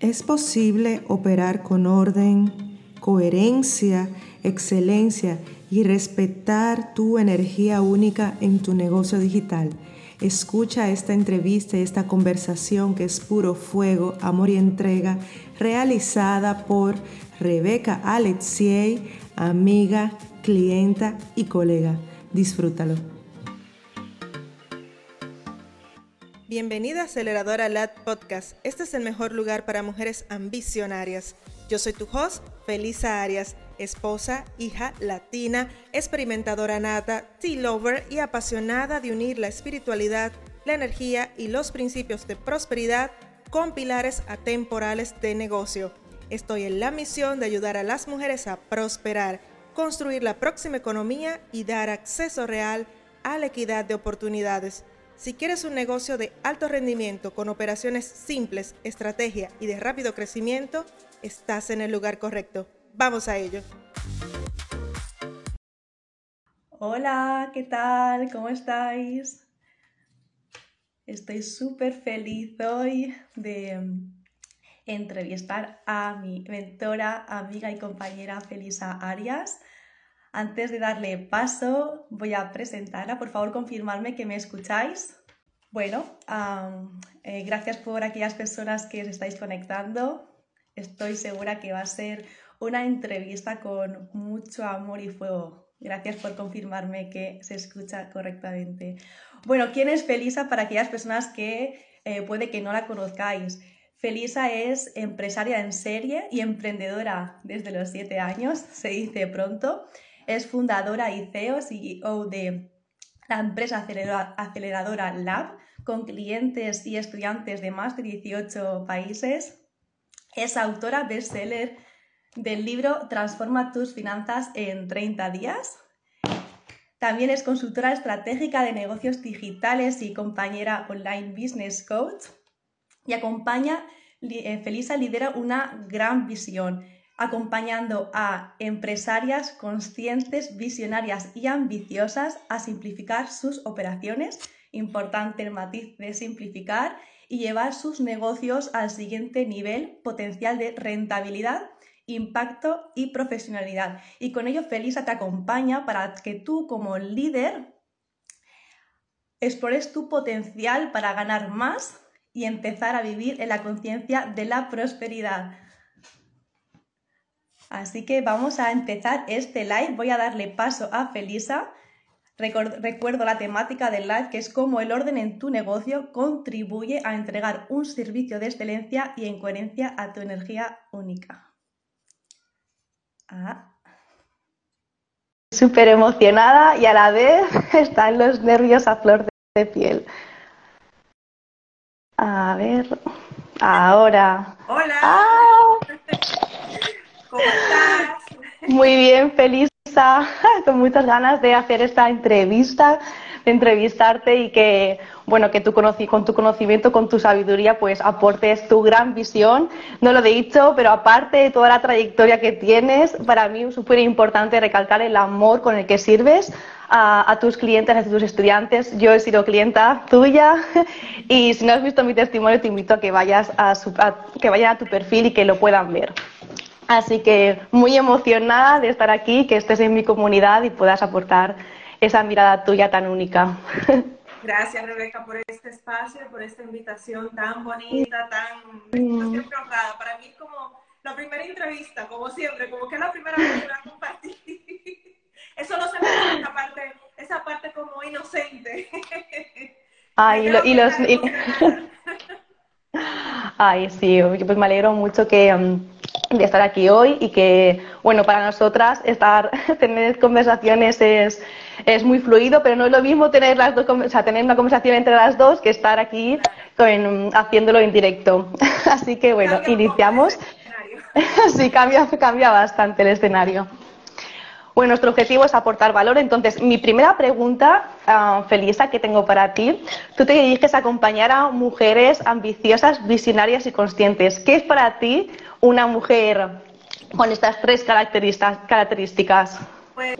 Es posible operar con orden, coherencia, excelencia y respetar tu energía única en tu negocio digital. Escucha esta entrevista y esta conversación que es puro fuego, amor y entrega, realizada por Rebeca Alexiei, amiga, clienta y colega. Disfrútalo. Bienvenida a Aceleradora LAT Podcast. Este es el mejor lugar para mujeres ambicionarias. Yo soy tu host, Felisa Arias, esposa, hija latina, experimentadora nata, tea lover y apasionada de unir la espiritualidad, la energía y los principios de prosperidad con pilares atemporales de negocio. Estoy en la misión de ayudar a las mujeres a prosperar, construir la próxima economía y dar acceso real a la equidad de oportunidades. Si quieres un negocio de alto rendimiento con operaciones simples, estrategia y de rápido crecimiento, estás en el lugar correcto. Vamos a ello. Hola, ¿qué tal? ¿Cómo estáis? Estoy súper feliz hoy de mm, entrevistar a mi mentora, amiga y compañera Felisa Arias. Antes de darle paso, voy a presentarla. Por favor, confirmarme que me escucháis. Bueno, eh, gracias por aquellas personas que os estáis conectando. Estoy segura que va a ser una entrevista con mucho amor y fuego. Gracias por confirmarme que se escucha correctamente. Bueno, ¿quién es Felisa para aquellas personas que eh, puede que no la conozcáis? Felisa es empresaria en serie y emprendedora desde los siete años, se dice pronto. Es fundadora y CEO, CEO de la empresa aceleradora Lab, con clientes y estudiantes de más de 18 países. Es autora bestseller del libro Transforma tus finanzas en 30 días. También es consultora estratégica de negocios digitales y compañera online business coach. Y acompaña, eh, Felisa lidera una gran visión acompañando a empresarias conscientes, visionarias y ambiciosas a simplificar sus operaciones, importante el matiz de simplificar, y llevar sus negocios al siguiente nivel potencial de rentabilidad, impacto y profesionalidad. Y con ello Felisa te acompaña para que tú como líder explores tu potencial para ganar más y empezar a vivir en la conciencia de la prosperidad. Así que vamos a empezar este live. Voy a darle paso a Felisa. Recuerdo la temática del live que es cómo el orden en tu negocio contribuye a entregar un servicio de excelencia y en coherencia a tu energía única. Ah. Súper emocionada y a la vez están los nervios a flor de piel. A ver, ahora. Hola. Ah. ¿Cómo estás? Muy bien, feliz, con muchas ganas de hacer esta entrevista, de entrevistarte y que, bueno, que tú con tu conocimiento, con tu sabiduría, pues aportes tu gran visión. No lo he dicho, pero aparte de toda la trayectoria que tienes, para mí es súper importante recalcar el amor con el que sirves a, tus clientes, a tus estudiantes. Yo he sido clienta tuya y si no has visto mi testimonio, te invito a que vayas a, que vayan a tu perfil y que lo puedan ver. Así que muy emocionada de estar aquí, que estés en mi comunidad y puedas aportar esa mirada tuya tan única. Gracias, Rebeca, por este espacio, por esta invitación tan bonita, tan siempre honrada. Para mí es como la primera entrevista, como siempre, como que es la primera vez que voy a compartir. Eso no se me esa parte, esa parte como inocente. Ay, y, los... Ay, sí, pues me alegro mucho que... Um, de estar aquí hoy y que, bueno, para nosotras estar, tener conversaciones es, es muy fluido, pero no es lo mismo tener, las dos, o sea, tener una conversación entre las dos que estar aquí con, haciéndolo en directo. Así que, bueno, iniciamos. sí, cambia, cambia bastante el escenario. Bueno, nuestro objetivo es aportar valor. Entonces, mi primera pregunta, uh, Felisa, que tengo para ti, tú te diriges a acompañar a mujeres ambiciosas, visionarias y conscientes. ¿Qué es para ti una mujer con estas tres características? Pues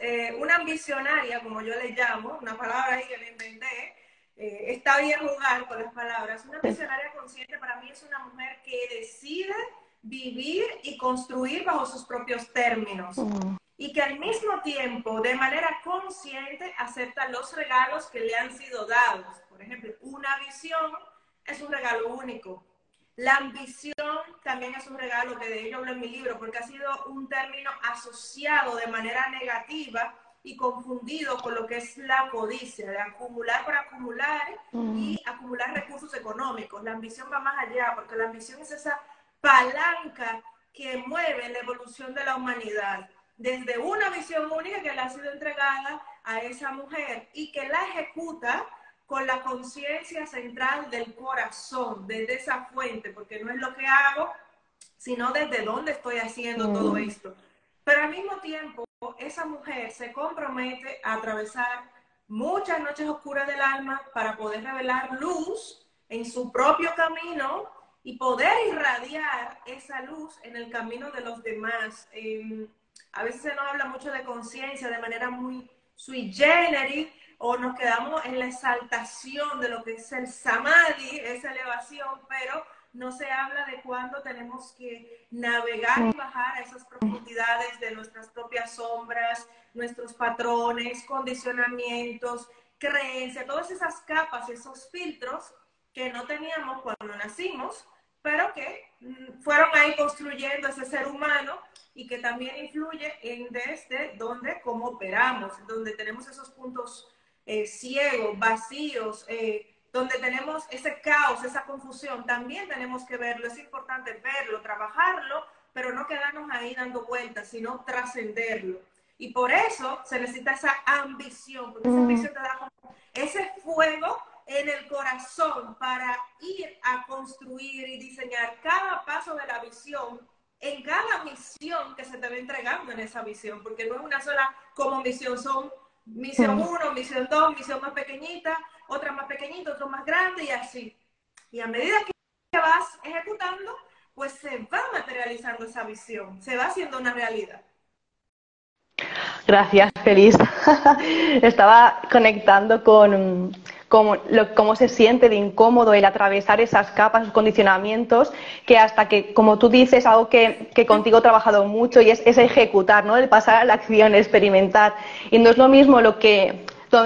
eh, una visionaria, como yo le llamo, una palabra ahí que le inventé, eh, está bien jugar con las palabras. Una visionaria consciente para mí es una mujer que decide vivir y construir bajo sus propios términos. Mm. Y que al mismo tiempo, de manera consciente, acepta los regalos que le han sido dados. Por ejemplo, una visión es un regalo único. La ambición también es un regalo, que de ello hablo en mi libro, porque ha sido un término asociado de manera negativa y confundido con lo que es la codicia, de acumular por acumular y acumular recursos económicos. La ambición va más allá, porque la ambición es esa palanca que mueve la evolución de la humanidad, desde una visión única que le ha sido entregada a esa mujer y que la ejecuta con la conciencia central del corazón, desde esa fuente, porque no es lo que hago, sino desde dónde estoy haciendo todo esto. Pero al mismo tiempo, esa mujer se compromete a atravesar muchas noches oscuras del alma para poder revelar luz en su propio camino y poder irradiar esa luz en el camino de los demás. Em, a veces se nos habla mucho de conciencia de manera muy sui generis o nos quedamos en la exaltación de lo que es el samadhi, esa elevación, pero no se habla de cuándo tenemos que navegar y bajar a esas profundidades de nuestras propias sombras, nuestros patrones, condicionamientos, creencias, todas esas capas, esos filtros que no teníamos cuando nacimos, pero que mm, fueron ahí construyendo ese ser humano y que también influye en desde donde, cómo operamos, donde tenemos esos puntos eh, ciegos, vacíos, eh, donde tenemos ese caos, esa confusión, también tenemos que verlo, es importante verlo, trabajarlo, pero no quedarnos ahí dando vueltas, sino trascenderlo. Y por eso se necesita esa ambición, porque esa ambición te da ese fuego en el corazón para ir a construir y diseñar cada paso de la visión en cada misión que se te va entregando en esa visión, porque no es una sola como misión, son misión 1, misión 2, misión más pequeñita, otra más pequeñita, otra más grande y así. Y a medida que vas ejecutando, pues se va materializando esa visión, se va haciendo una realidad. Gracias, Feliz. Estaba conectando con cómo, cómo, se siente de incómodo el atravesar esas capas, esos condicionamientos, que hasta que, como tú dices, algo que, que contigo he trabajado mucho y es, es ejecutar, ¿no? El pasar a la acción, experimentar. Y no es lo mismo lo que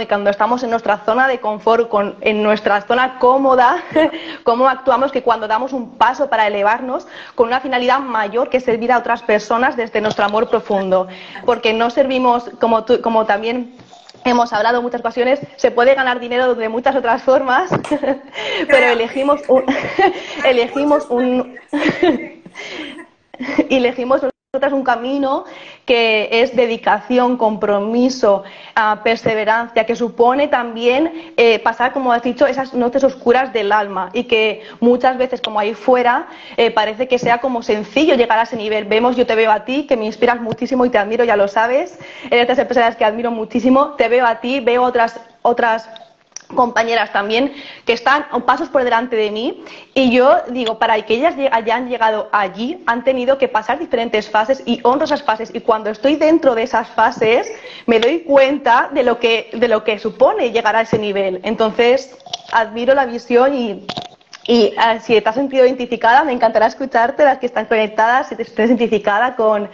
cuando estamos en nuestra zona de confort, con, en nuestra zona cómoda, cómo actuamos que cuando damos un paso para elevarnos con una finalidad mayor que servir a otras personas desde nuestro amor profundo. Porque no servimos, como, tú, como también hemos hablado en muchas ocasiones, se puede ganar dinero de muchas otras formas, pero elegimos un, elegimos un, elegimos es un camino que es dedicación, compromiso, ah, perseverancia, que supone también eh, pasar, como has dicho, esas noches oscuras del alma y que muchas veces, como ahí fuera, eh, parece que sea como sencillo llegar a ese nivel. Vemos, yo te veo a ti, que me inspiras muchísimo y te admiro, ya lo sabes. Eres de las que admiro muchísimo. Te veo a ti, veo otras otras compañeras también que están pasos por delante de mí y yo digo, para que ellas hayan llegado allí han tenido que pasar diferentes fases y honro esas fases y cuando estoy dentro de esas fases me doy cuenta de lo que, de lo que supone llegar a ese nivel. Entonces admiro la visión y y ah, si te has sentido identificada, me encantará escucharte, las que están conectadas, si te estás identificada con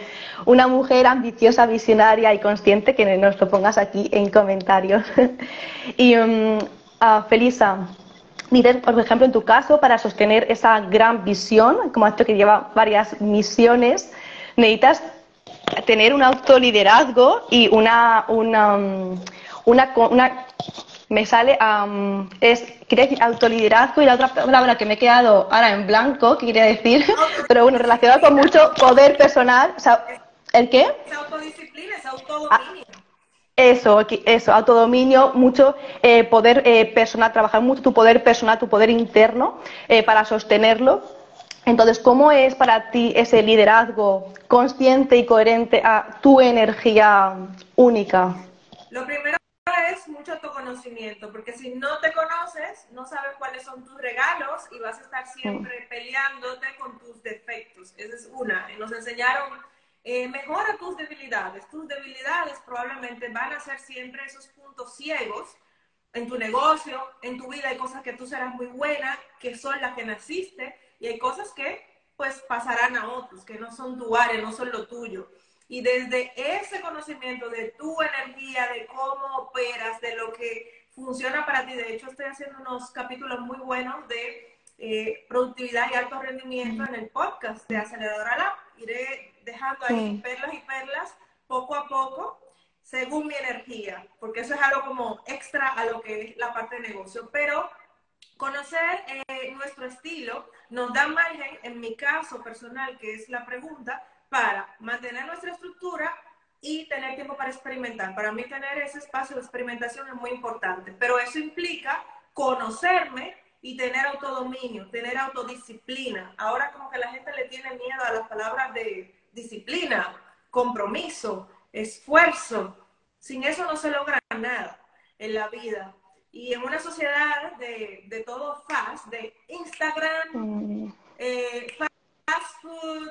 una mujer ambiciosa, visionaria y consciente, que nos lo pongas aquí en comentarios. y um, Felisa, por ejemplo, en tu caso, para sostener esa gran visión, como has dicho que lleva varias misiones, necesitas tener un autoliderazgo y una, una, um, una, una me sale es autoliderazgo y la otra palabra que me he quedado ahora en blanco, que quería decir, pero bueno, relacionado con mucho poder personal. ¿El qué? Es autodisciplina, es autodominio. Ah, eso, eso, autodominio, mucho eh, poder eh, personal, trabajar mucho tu poder personal, tu poder interno eh, para sostenerlo. Entonces, ¿cómo es para ti ese liderazgo consciente y coherente a tu energía única? Lo primero es mucho autoconocimiento, porque si no te conoces, no sabes cuáles son tus regalos y vas a estar siempre peleándote con tus defectos. Esa es una. Nos enseñaron, eh, mejora tus debilidades. Tus debilidades probablemente van a ser siempre esos puntos ciegos en tu negocio, en tu vida hay cosas que tú serás muy buena, que son las que naciste, y hay cosas que pues pasarán a otros, que no son tu área, no son lo tuyo. Y desde ese conocimiento de tu energía, de cómo operas, de lo que funciona para ti, de hecho estoy haciendo unos capítulos muy buenos de eh, productividad y alto rendimiento en el podcast de Aceleradora Lab. Iré dejando ahí perlas y perlas poco a poco según mi energía, porque eso es algo como extra a lo que es la parte de negocio. Pero conocer eh, nuestro estilo nos da margen, en mi caso personal, que es la pregunta, para mantener nuestra estructura y tener tiempo para experimentar. Para mí tener ese espacio de experimentación es muy importante, pero eso implica conocerme y tener autodominio, tener autodisciplina. Ahora como que la gente le tiene miedo a las palabras de disciplina, compromiso, esfuerzo. Sin eso no se logra nada en la vida. Y en una sociedad de, de todo fast, de Instagram, mm. eh, fast food,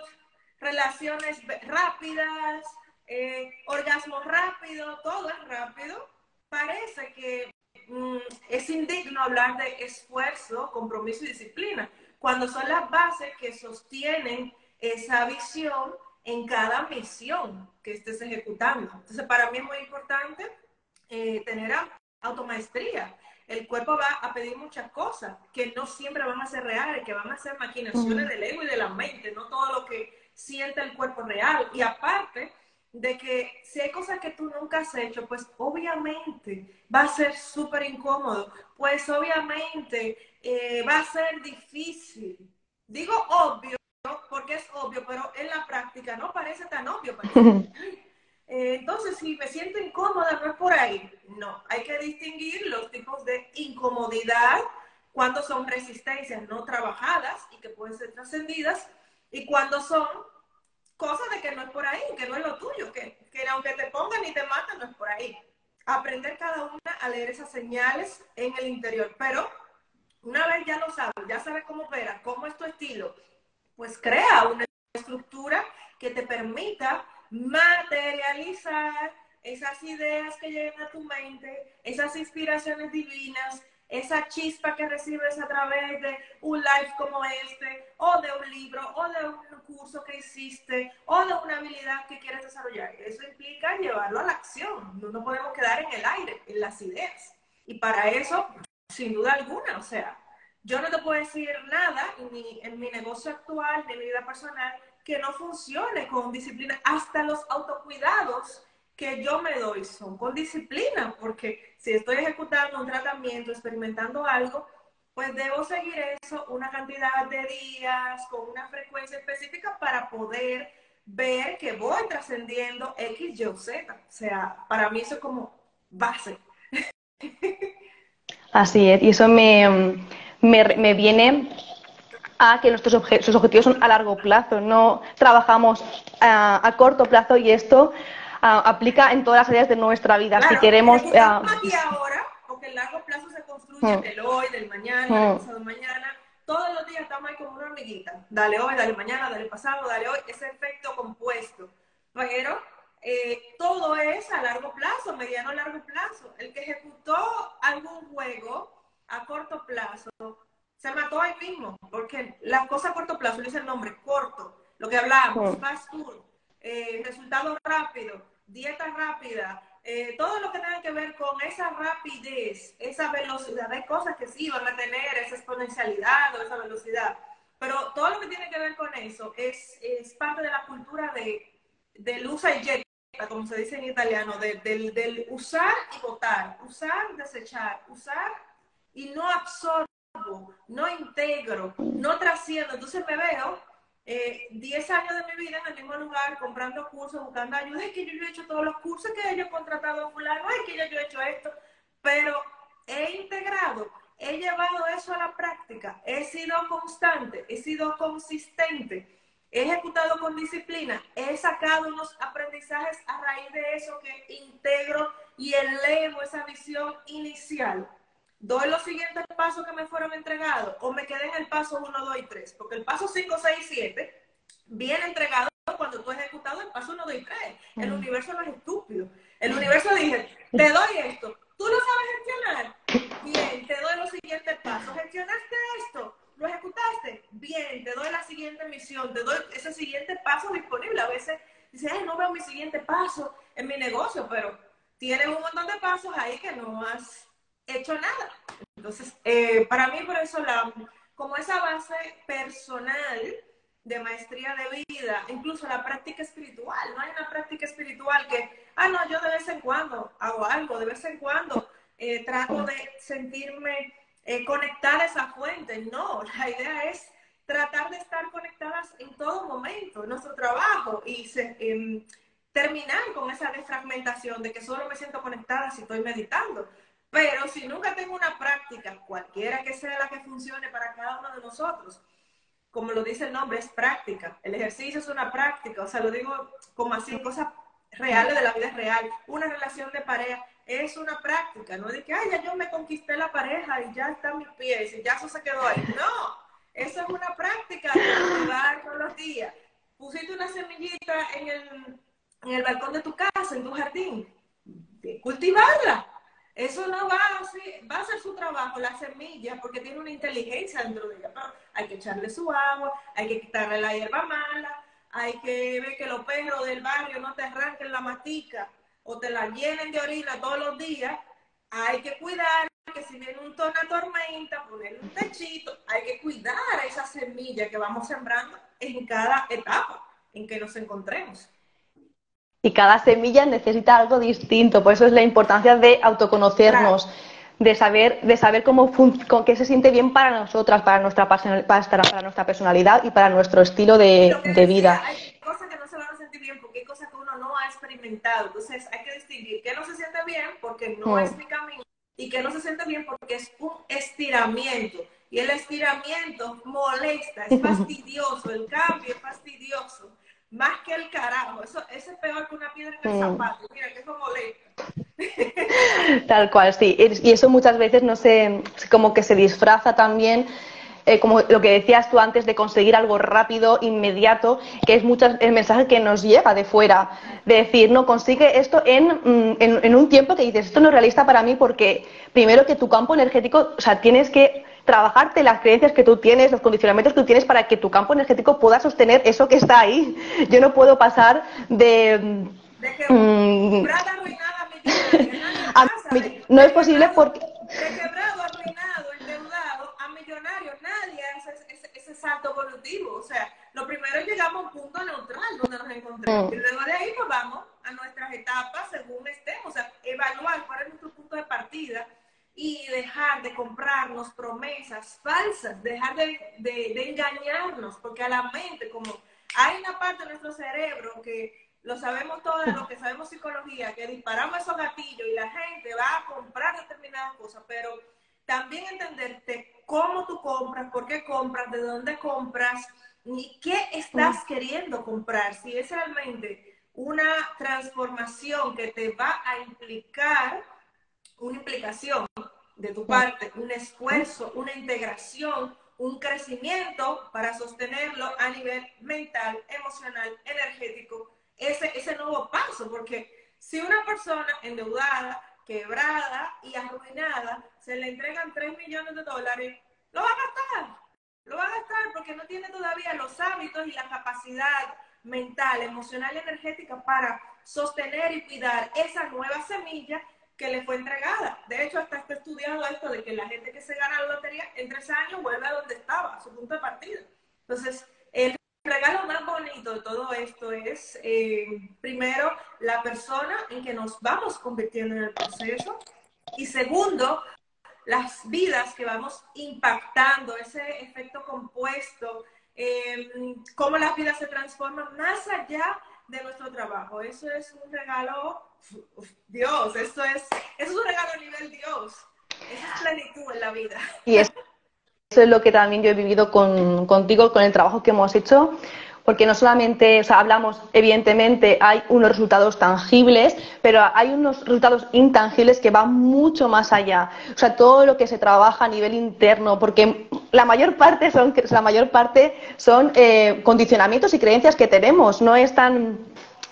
relaciones rápidas, eh, orgasmo rápido, todo es rápido, parece que mm, es indigno hablar de esfuerzo, compromiso y disciplina, cuando son las bases que sostienen esa visión en cada misión que estés ejecutando. Entonces, para mí es muy importante eh, tener automaestría. El cuerpo va a pedir muchas cosas que no siempre van a ser reales, que van a ser maquinaciones del ego y de la mente, no todo lo que siente el cuerpo real. Y aparte de que si hay cosas que tú nunca has hecho, pues obviamente va a ser súper incómodo, pues obviamente eh, va a ser difícil. Digo obvio porque es obvio, pero en la práctica no parece tan obvio. Eh, entonces, si me siento incómoda, no es por ahí. No, hay que distinguir los tipos de incomodidad cuando son resistencias no trabajadas y que pueden ser trascendidas y cuando son cosas de que no es por ahí, que no es lo tuyo, que, que aunque te pongan y te matan, no es por ahí. Aprender cada una a leer esas señales en el interior. Pero una vez ya lo sabes, ya sabes cómo opera, cómo es tu estilo, pues crea una estructura que te permita materializar esas ideas que llegan a tu mente, esas inspiraciones divinas, esa chispa que recibes a través de un live como este, o de un libro, o de un curso que hiciste, o de una habilidad que quieres desarrollar. Eso implica llevarlo a la acción. No nos podemos quedar en el aire, en las ideas. Y para eso, sin duda alguna, o sea, yo no te puedo decir nada ni en mi negocio actual, ni en mi vida personal, que no funcione con disciplina. Hasta los autocuidados que yo me doy son con disciplina, porque si estoy ejecutando un tratamiento, experimentando algo, pues debo seguir eso una cantidad de días, con una frecuencia específica para poder ver que voy trascendiendo X, Y o Z. O sea, para mí eso es como base. Así es, y eso me, me, viene a que nuestros objetivos son a largo plazo, no trabajamos a, corto plazo y esto aplica en todas las áreas de nuestra vida. si queremos... aquí ahora, porque el largo plazo se construye mm. del hoy, del mañana, del mm. pasado mañana, todos los días estamos ahí como una hormiguita. Dale hoy, dale mañana, dale pasado, dale hoy, ese efecto compuesto. Pero eh, todo es a largo plazo, mediano largo plazo. El que ejecutó algún juego a corto plazo, se mató ahí mismo, porque la cosa a corto plazo, dice el nombre, corto, lo que hablábamos, fast food, eh, resultado rápido, dieta rápida, eh, todo lo que tenga que ver con esa rapidez, esa velocidad, hay cosas que sí van a tener esa exponencialidad o esa velocidad, pero todo lo que tiene que ver con eso es, es parte de la cultura de, del usa y jetta, como se dice en italiano, del, del usar y votar, usar, desechar, usar y no absorbo, no integro, no trasciendo. Entonces me veo 10 eh, años de mi vida en el mismo lugar, comprando cursos, buscando ayuda. Es que yo, he hecho todos los cursos que yo he contratado a fulano, es que yo, yo he hecho esto, pero he integrado, he llevado eso a la práctica, he sido constante, he sido consistente. He ejecutado con disciplina, he sacado unos aprendizajes a raíz de eso que integro y elevo esa visión inicial doy los siguientes pasos que me fueron entregados o me quedé en el paso 1, 2 y 3, porque el paso 5, 6 y 7 viene entregado cuando tú has ejecutado el paso 1, 2 y 3. El universo no es estúpido. El universo dice, te doy esto, tú lo sabes gestionar, bien, te doy los siguientes pasos, gestionaste esto, lo ejecutaste, bien, te doy la siguiente misión, te doy ese siguiente paso disponible. A veces dices, ay, no veo mi siguiente paso en mi negocio, pero tienes un montón de pasos ahí que no has hecho nada. Entonces, eh, para mí, por eso, la, como esa base personal de maestría de vida, incluso la práctica espiritual, no hay una práctica espiritual que, ah, no, yo de vez en cuando hago algo, de vez en cuando eh, trato de sentirme eh, conectada a esa fuente. No, la idea es tratar de estar conectadas en todo momento, en nuestro trabajo y em, terminar con esa defragmentación de que solo me siento conectada si estoy meditando. Pero si nunca tengo una práctica, cualquiera que sea la que funcione para cada uno de nosotros, como lo dice el nombre, es práctica. El ejercicio es una práctica, o sea, lo digo como así, cosas reales de la vida real. Una relación de pareja es una práctica, no de que, ay, ya yo me conquisté la pareja y ya están mis pies y ya eso se quedó ahí. No, eso es una práctica de cultivar todos los días. Pusiste una semillita en el, en el balcón de tu casa, en tu jardín, cultivarla. Eso no va a, va a hacer su trabajo, la semilla, porque tiene una inteligencia dentro de ella. hay que echarle su agua, hay que quitarle la hierba mala, hay que ver que los perros del barrio no te arranquen la matica o te la llenen de orina todos los días. Hay que cuidar que si viene un tono de tormenta, ponerle un techito, hay que cuidar esa semilla que vamos sembrando en cada etapa en que nos encontremos y cada semilla necesita algo distinto. Por eso es la importancia de autoconocernos, de saber, de saber cómo con qué se siente bien para nosotras, para nuestra, para, para nuestra personalidad y para nuestro estilo de, vida. Hay cosas que no se van a sentir bien porque hay cosas que uno no ha experimentado. Entonces hay que distinguir qué no se siente bien porque no mm. es mi camino y qué no se siente bien porque es un estiramiento. Y el estiramiento molesta, es fastidioso, el cambio es fastidioso más que el carajo. Eso, es peor que una piedra en el zapato. Mira, que eso molesta. Tal cual, sí. Y eso muchas veces no se, como que se disfraza también. Eh, como lo que decías tú antes de conseguir algo rápido, inmediato, que es muchas, el mensaje que nos llega de fuera, de decir, no, consigue esto en, mm, en, en un tiempo que dices, esto no es realista para mí porque primero que tu campo energético, o sea, tienes que trabajarte las creencias que tú tienes, los condicionamientos que tú tienes para que tu campo energético pueda sostener eso que está ahí. Yo no puedo pasar de... de que mm, no es posible porque... De quebrado, arruinado, endeudado, a millonario, nadie hace ese, ese, salto evolutivo. O sea, lo primero llegamos a un punto neutral donde nos encontramos. Mm. Y luego de ahí pues vamos a nuestras etapas según estemos. O sea, evaluar cuál es nuestro punto de partida y dejar de comprarnos promesas falsas, dejar de, de, engañarnos, porque a la mente, como hay una parte de nuestro cerebro que lo sabemos todo, lo que sabemos psicología, que disparamos esos gatillos y la gente va a comprar determinadas cosas, pero también entenderte cómo tú compras, por qué compras, de dónde compras y qué estás queriendo comprar. Si es realmente una transformación que te va a implicar una implicación de tu parte, un esfuerzo, una integración, un crecimiento para sostenerlo a nivel mental, emocional, energético, ese, ese nuevo paso, porque si una persona endeudada, quebrada y arruinada, se le entregan 3 millones de dólares, lo va a gastar, lo va a gastar porque no tiene todavía los hábitos y la capacidad mental, emocional y energética para sostener y cuidar esa nueva semilla que le fue entregada. De hecho, hasta está estudiado esto de que la gente que se gana la lotería en tres años vuelve a donde estaba, a su punto de partida. Entonces, el regalo más bonito de todo esto es, eh, primero, la persona en que nos vamos convirtiendo en el proceso y segundo, las vidas que vamos impactando, ese efecto compuesto, eh, cómo las vidas se transforman más allá de nuestro trabajo. Eso es un regalo Dios, eso es, eso es un regalo a nivel Dios. Esa es plenitud en la vida. Y eso, es lo que también yo he vivido con, contigo, con el trabajo que hemos hecho, porque no solamente, o sea, hablamos, evidentemente, hay unos resultados tangibles, pero hay unos resultados intangibles que van mucho más allá. O sea, todo lo que se trabaja a nivel interno, porque la mayor parte son, la mayor parte son eh, condicionamientos y creencias que tenemos, no es tan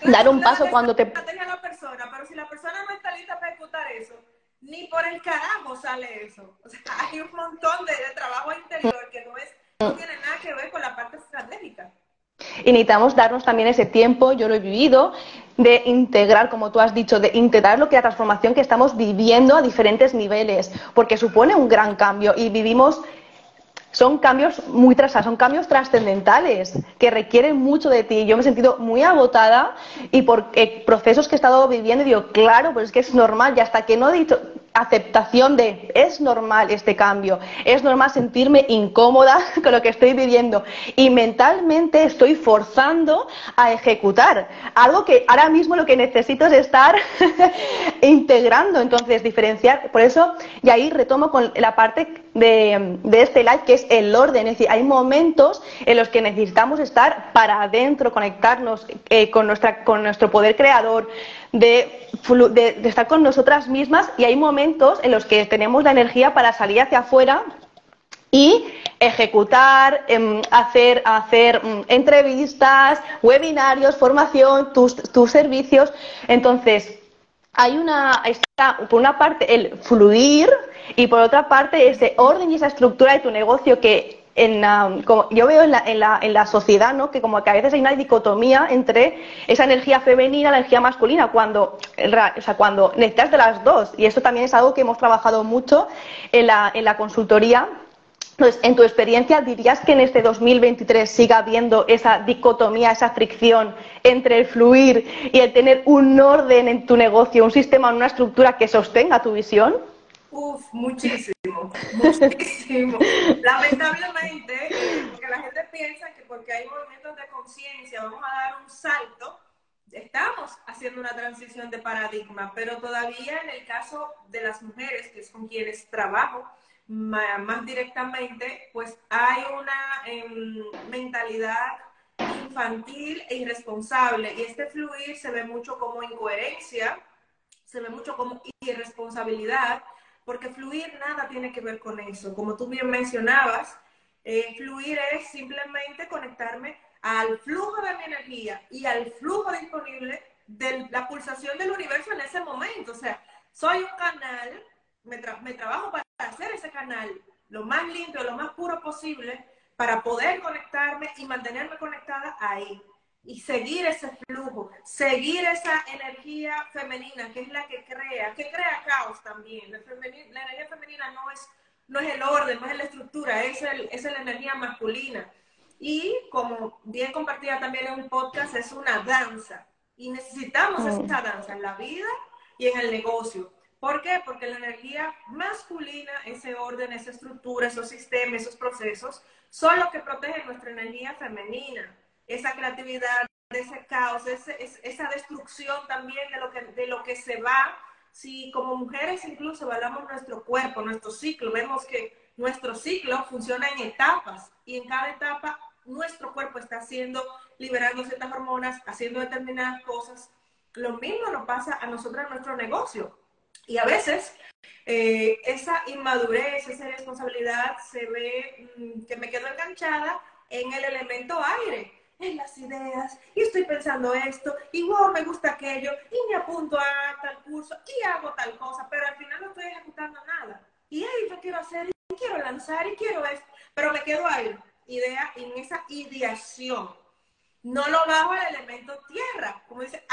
dar un paso cuando te... La persona, pero si la persona no está lista para ejecutar eso, ni por el carajo sale eso. O sea, hay un montón de, trabajo interior que no es no tiene nada que ver con la parte estratégica. Y necesitamos darnos también ese tiempo, yo lo he vivido, de integrar, como tú has dicho, de integrar lo que la transformación que estamos viviendo a diferentes niveles, porque supone un gran cambio y vivimos son cambios muy son cambios trascendentales que requieren mucho de ti. Yo me he sentido muy agotada y por eh, procesos que he estado viviendo digo, claro, pues es que es normal y hasta que no he dicho, aceptación de es normal este cambio, es normal sentirme incómoda con lo que estoy viviendo. Y mentalmente estoy forzando a ejecutar algo que ahora mismo lo que necesito es estar integrando, entonces diferenciar, por eso y ahí retomo con la parte de, este live que es el orden, es decir, hay momentos en los que necesitamos estar para adentro, conectarnos eh, con, nuestra, con nuestro poder creador, de, de, estar con nosotras mismas y hay momentos en los que tenemos la energía para salir hacia afuera y ejecutar, em, hacer, hacer mm, entrevistas, webinarios, formación, tus, tus servicios. Entonces, hay una, está, por una parte el fluir y por otra parte ese orden y esa estructura de tu negocio que yo veo en la, en, la, sociedad, ¿no? Que como que a veces hay una dicotomía entre esa energía femenina y la energía masculina, cuando, o sea, cuando necesitas de las dos. Y eso también es algo que hemos trabajado mucho en la, en la consultoría. Entonces, en tu experiencia, ¿dirías que en este 2023 siga habiendo esa dicotomía, esa fricción entre el fluir y el tener un orden en tu negocio, un sistema, una estructura que sostenga tu visión? Uf, muchísimo, muchísimo. Lamentablemente, eh, porque la gente piensa que porque hay movimientos de conciencia vamos a dar un salto, estamos haciendo una transición de paradigma, pero todavía en el caso de las mujeres, que es con quienes trabajo más, directamente, pues hay una em, mentalidad infantil e irresponsable y este fluir se ve mucho como incoherencia, se ve mucho como irresponsabilidad porque fluir nada tiene que ver con eso. Como tú bien mencionabas, eh, fluir es simplemente conectarme al flujo de mi energía y al flujo disponible de la pulsación del universo en ese momento. O sea, soy un canal, me, me trabajo para hacer ese canal lo más limpio, lo más puro posible, para poder conectarme y mantenerme conectada ahí y seguir ese flujo, seguir esa energía femenina que es la que crea, que crea caos también. La, energía femenina no es, no es el orden, no es la estructura, es, el, es la energía masculina. Y como bien compartida también en un podcast, es una danza. Y necesitamos mm. esa danza en la vida y en el negocio. ¿Por qué? Porque la energía masculina, ese orden, esa estructura, esos sistemas, esos procesos, son los que protegen nuestra energía femenina esa creatividad, ese caos, esa destrucción también de lo, que, de lo que se va. Si como mujeres incluso evaluamos nuestro cuerpo, nuestro ciclo, vemos que nuestro ciclo funciona en etapas y en cada etapa nuestro cuerpo está haciendo, liberando ciertas hormonas, haciendo determinadas cosas. Lo mismo nos pasa a nosotros en nuestro negocio. Y a veces eh, esa inmadurez, esa responsabilidad se ve mm, que me quedo enganchada en el elemento aire en las ideas, y estoy pensando esto, y wow, me gusta aquello, y me apunto a tal curso, y hago tal cosa, pero al final no estoy ejecutando nada. Y ahí yo quiero hacer, y quiero lanzar, y quiero esto, pero me quedo ahí, idea, en esa ideación. No lo bajo al elemento tierra, como dice,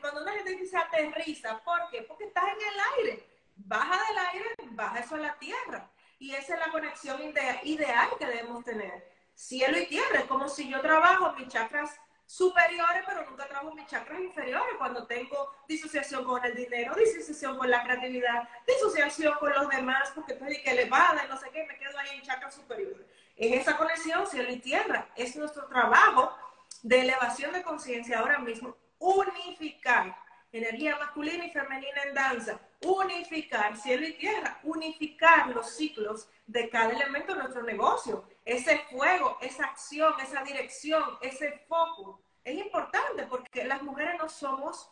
cuando una gente dice aterriza, ¿por qué? Porque estás en el aire. Baja del aire, baja eso a la tierra. Y esa es la conexión ideal que debemos tener cielo y tierra. Es como si yo trabajo mis chakras superiores, pero nunca trabajo mis chakras inferiores. Cuando tengo disociación con el dinero, disociación con la creatividad, disociación con los demás, porque estoy que elevada no sé qué, me quedo ahí en chakras superiores. Es esa conexión cielo y tierra. Es nuestro trabajo de elevación de conciencia ahora mismo, unificar energía masculina y femenina en danza, unificar cielo y tierra, unificar los ciclos de cada elemento de nuestro negocio ese fuego, esa acción, esa dirección, ese foco. Es importante porque las mujeres no somos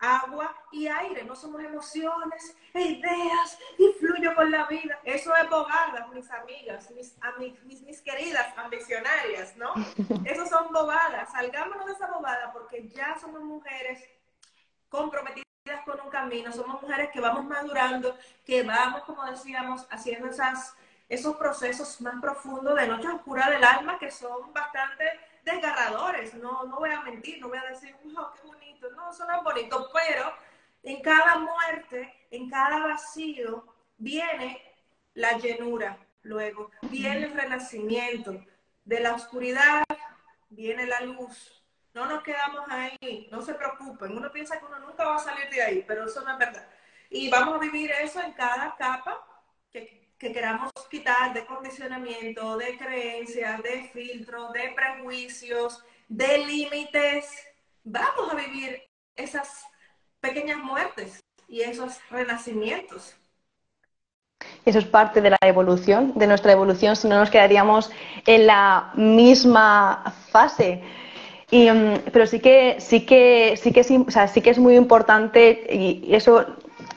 agua y aire, no somos emociones e ideas y fluyo con la vida. Eso es bobada, mis amigas, mis, mis, mis queridas ambicionarias, ¿no? Eso son bobadas. Salgámonos de esa bobada porque ya somos mujeres comprometidas con un camino, somos mujeres que vamos madurando, que vamos, como decíamos, haciendo esas esos procesos más profundos de noche oscura del alma que son bastante desgarradores. No, no voy a mentir, no voy a decir, wow, qué bonito. No, son bonitos, pero en cada muerte, en cada vacío, viene la llenura. Luego viene el renacimiento. De la oscuridad viene la luz. No nos quedamos ahí, no se preocupen. Uno piensa que uno nunca va a salir de ahí, pero eso no es verdad. Y vamos a vivir eso en cada capa que, queramos quitar de condicionamiento, de creencias, de filtros, de prejuicios, de límites. Vamos a vivir esas pequeñas muertes y esos renacimientos. Eso es parte de la evolución, de nuestra evolución, si no nos quedaríamos en la misma fase. Mm, pero sí que, sí que, sí que, es, sí que es muy importante, y eso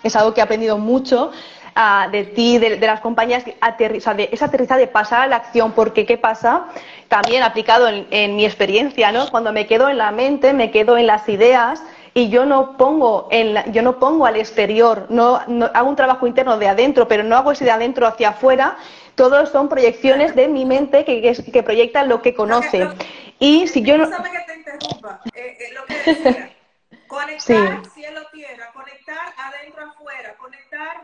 es algo que he aprendido mucho, ah, de ti, de, las compañías, de esa aterrizada de pasar a la acción, porque ¿qué pasa? También aplicado en, mi experiencia, ¿no? Cuando me quedo en la mente, me quedo en las ideas, y yo no pongo en yo no pongo al exterior, no, hago un trabajo interno de adentro, pero no hago ese de adentro hacia afuera. Todos son proyecciones de mi mente que, que, proyectan lo que conoce. y si yo no. que te interrumpa. Eh, eh, lo que decía, conectar cielo-tierra, conectar adentro-afuera, conectar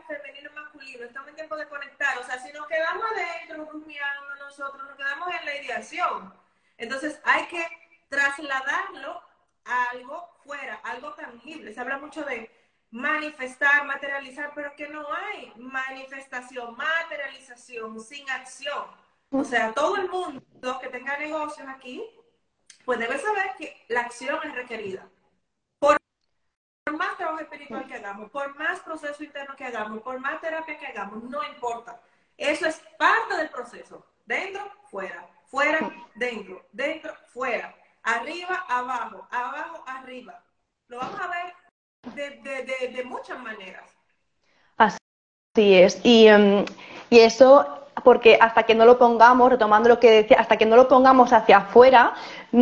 femenino-masculino. Estamos en tiempo de conectar. O sea, si nos quedamos adentro rumiando nosotros, nos quedamos en la ideación. Entonces hay que trasladarlo algo fuera, algo tangible. Se habla mucho de manifestar, materializar, pero que no hay manifestación, materialización sin acción. O sea, todo el mundo que tenga negocios aquí, pues debe saber que la acción es requerida. Más trabajo espiritual que hagamos, por más proceso interno que hagamos, por más terapia que hagamos, no importa. Eso es parte del proceso. Dentro, fuera. Fuera, dentro. Dentro, fuera arriba, abajo, abajo, arriba. Lo vamos a ver de, muchas maneras. Así es. Y, em, y eso porque hasta que no lo pongamos, retomando lo que decía, hasta que no lo pongamos hacia afuera,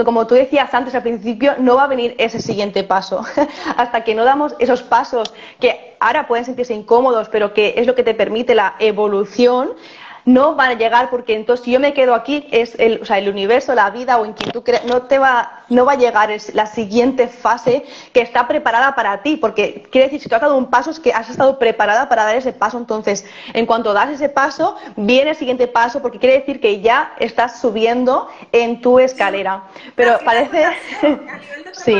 como tú decías antes al principio, no va a venir ese siguiente paso. hasta que no damos esos pasos que ahora pueden sentirse incómodos, pero que es lo que te permite la evolución, no van a llegar porque entonces si yo me quedo aquí es el, o sea, el universo, la vida o en quien tú creas, no te va, no va a llegar es la siguiente fase que está preparada para ti, porque quiere decir si tú has dado un paso es que has estado preparada para dar ese paso, entonces en cuanto das ese paso viene el siguiente paso porque quiere decir que ya estás subiendo en tu escalera. Pero parece a nivel de sí.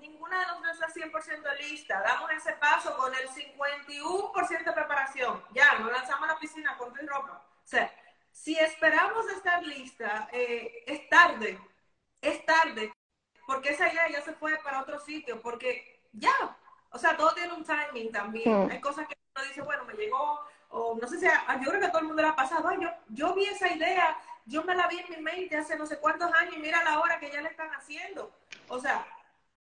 ninguna de nosotras está 100% lista, damos ese paso con el 51% de preparación, ya nos lanzamos a la piscina con tu ropa sea, si esperamos estar lista, eh, es tarde, es tarde, porque esa idea ya se fue para otro sitio, porque ya, o sea, todo tiene un timing también. Hmm. Hay cosas que uno dice, bueno, me llegó, o no sé si, yo creo que a todo el mundo le ha pasado, yo, yo vi esa idea, yo me la vi en mi mente hace no sé cuántos años y mira la hora que ya le están haciendo. O sea,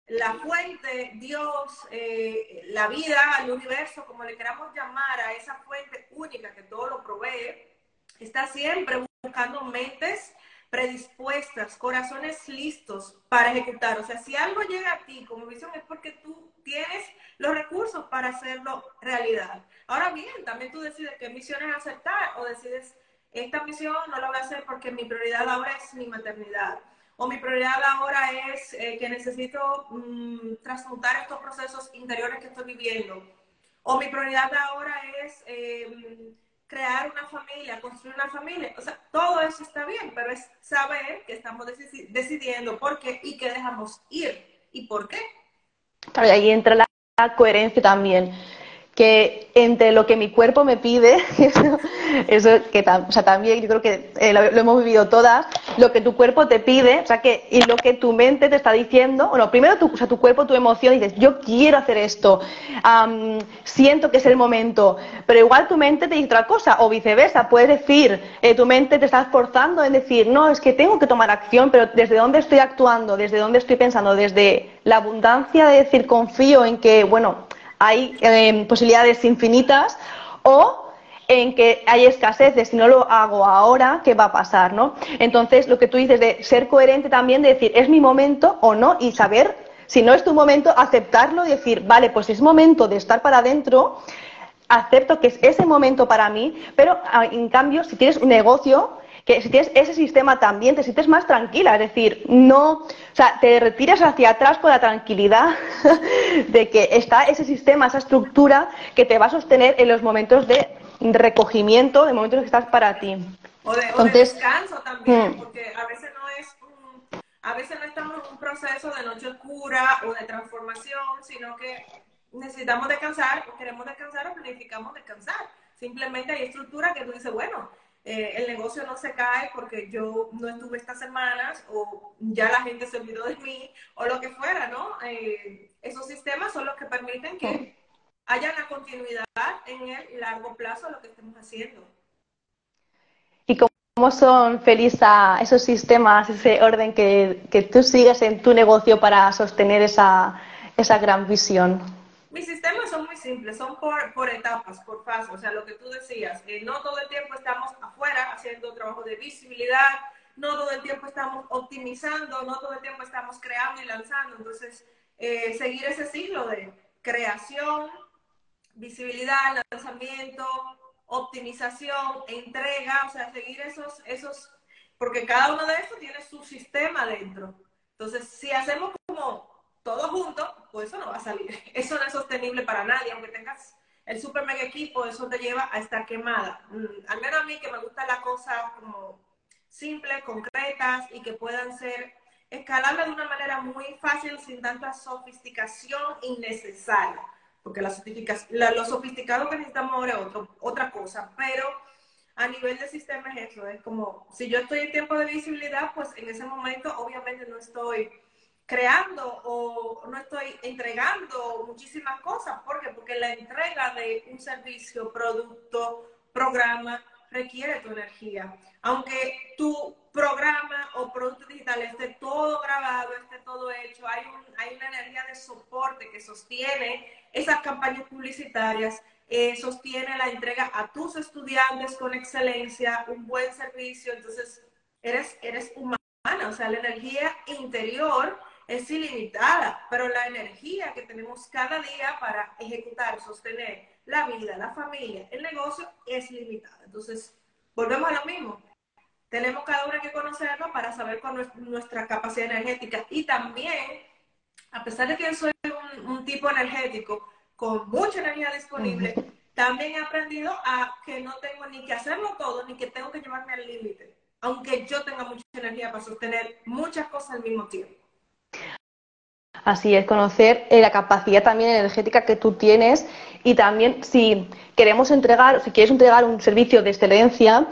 la fuente, Dios, eh, la vida, el universo, como le queramos llamar a esa fuente única que todo lo provee, está siempre buscando mentes predispuestas, corazones listos para ejecutar. O sea, si algo llega a ti como visión es porque tú tienes los recursos para hacerlo realidad. Ahora bien, también tú decides qué misiones aceptar o decides, esta misión no la voy a hacer porque mi prioridad ahora es mi maternidad. O mi prioridad ahora es eh, que necesito mm, transmutar estos procesos interiores que estoy viviendo. O mi prioridad ahora es... Eh, crear una familia, construir una familia. O sea, todo eso está bien, pero es saber que estamos decidiendo por qué y qué dejamos ir y por qué. Ahí entra la coherencia también que entre lo que mi cuerpo me pide, eso, que o sea, también yo creo que eh, lo, hemos vivido todas, lo que tu cuerpo te pide, o sea, que, y lo que tu mente te está diciendo, bueno, primero tu, o sea, tu cuerpo, tu emoción, dices, yo quiero hacer esto, siento que es el momento, pero igual tu mente te dice otra cosa, o viceversa, puedes decir, eh, tu mente te está esforzando en decir, no, es que tengo que tomar acción, pero ¿desde dónde estoy actuando? ¿Desde dónde estoy pensando? Desde la abundancia de decir, confío en que, bueno, hay eh, posibilidades infinitas o en que hay escasez de si no lo hago ahora, ¿qué va a pasar? ¿no? Entonces, lo que tú dices de ser coherente también, de decir, ¿es mi momento o no? Y saber, si no es tu momento, aceptarlo y decir, vale, pues es momento de estar para adentro, acepto que es ese momento para mí, pero ah, en cambio, si tienes un negocio, que si tienes ese sistema también te sientes más tranquila, es decir, no, o sea, te retiras hacia atrás con la tranquilidad de que está ese sistema, esa estructura que te va a sostener en los momentos de recogimiento, de momentos que estás para ti. O de, descanso también, mm. porque a veces no es a veces no estamos en un proceso de noche oscura o de transformación, sino que necesitamos descansar, o queremos descansar o planificamos descansar. Simplemente hay estructura que tú dices, bueno, eh, el negocio no se cae porque yo no estuve estas semanas o ya la gente se olvidó de mí o lo que fuera, ¿no? Eh, esos sistemas son los que permiten que haya una continuidad en el largo plazo de lo que estemos haciendo. ¿Y cómo son, Felisa, esos sistemas, ese orden que, que tú sigues en tu negocio para sostener esa, esa gran visión? Mis sistemas son muy simples, son por, por etapas, por fases, o sea, lo que tú decías, eh, no todo el tiempo estamos afuera haciendo trabajo de visibilidad, no todo el tiempo estamos optimizando, no todo el tiempo estamos creando y lanzando, entonces eh, seguir ese ciclo de creación, visibilidad, lanzamiento, optimización, entrega, o sea, seguir esos, esos, porque cada uno de estos tiene su sistema dentro. Entonces, si hacemos como todo junto, pues eso no va a salir. Eso no es sostenible para nadie, aunque tengas el super mega equipo, eso te lleva a estar quemada. Mm, al menos a mí que me gusta las cosas como simples, concretas y que puedan ser escalables de una manera muy fácil sin tanta sofisticación innecesaria. Porque la, la, lo sofisticado que necesitamos ahora es otra cosa, pero a nivel de sistema es eso, es como si yo estoy en tiempo de visibilidad, pues en ese momento obviamente no estoy creando o no estoy entregando muchísimas cosas. ¿Por qué? Porque la entrega de un servicio, producto, programa requiere tu energía. Aunque tu programa o producto digital esté todo grabado, esté todo hecho, hay, un, hay una energía de soporte que sostiene esas campañas publicitarias, eh, sostiene la entrega a tus estudiantes con excelencia, un buen servicio. Entonces, eres, eres humana, o sea, la energía interior es ilimitada, pero la energía que tenemos cada día para ejecutar, sostener la vida, la familia, el negocio es limitada. Entonces, volvemos a lo mismo. Tenemos cada una que conocerlo para saber cuál es nuestra capacidad energética. Y también, a pesar de que soy un, tipo energético con mucha energía disponible, también he aprendido a que no tengo ni que hacerlo todo, ni que tengo que llevarme al límite, aunque yo tenga mucha energía para sostener muchas cosas al mismo tiempo. Así es, conocer eh, la capacidad también energética que tú tienes y también si queremos entregar, si quieres entregar un servicio de excelencia,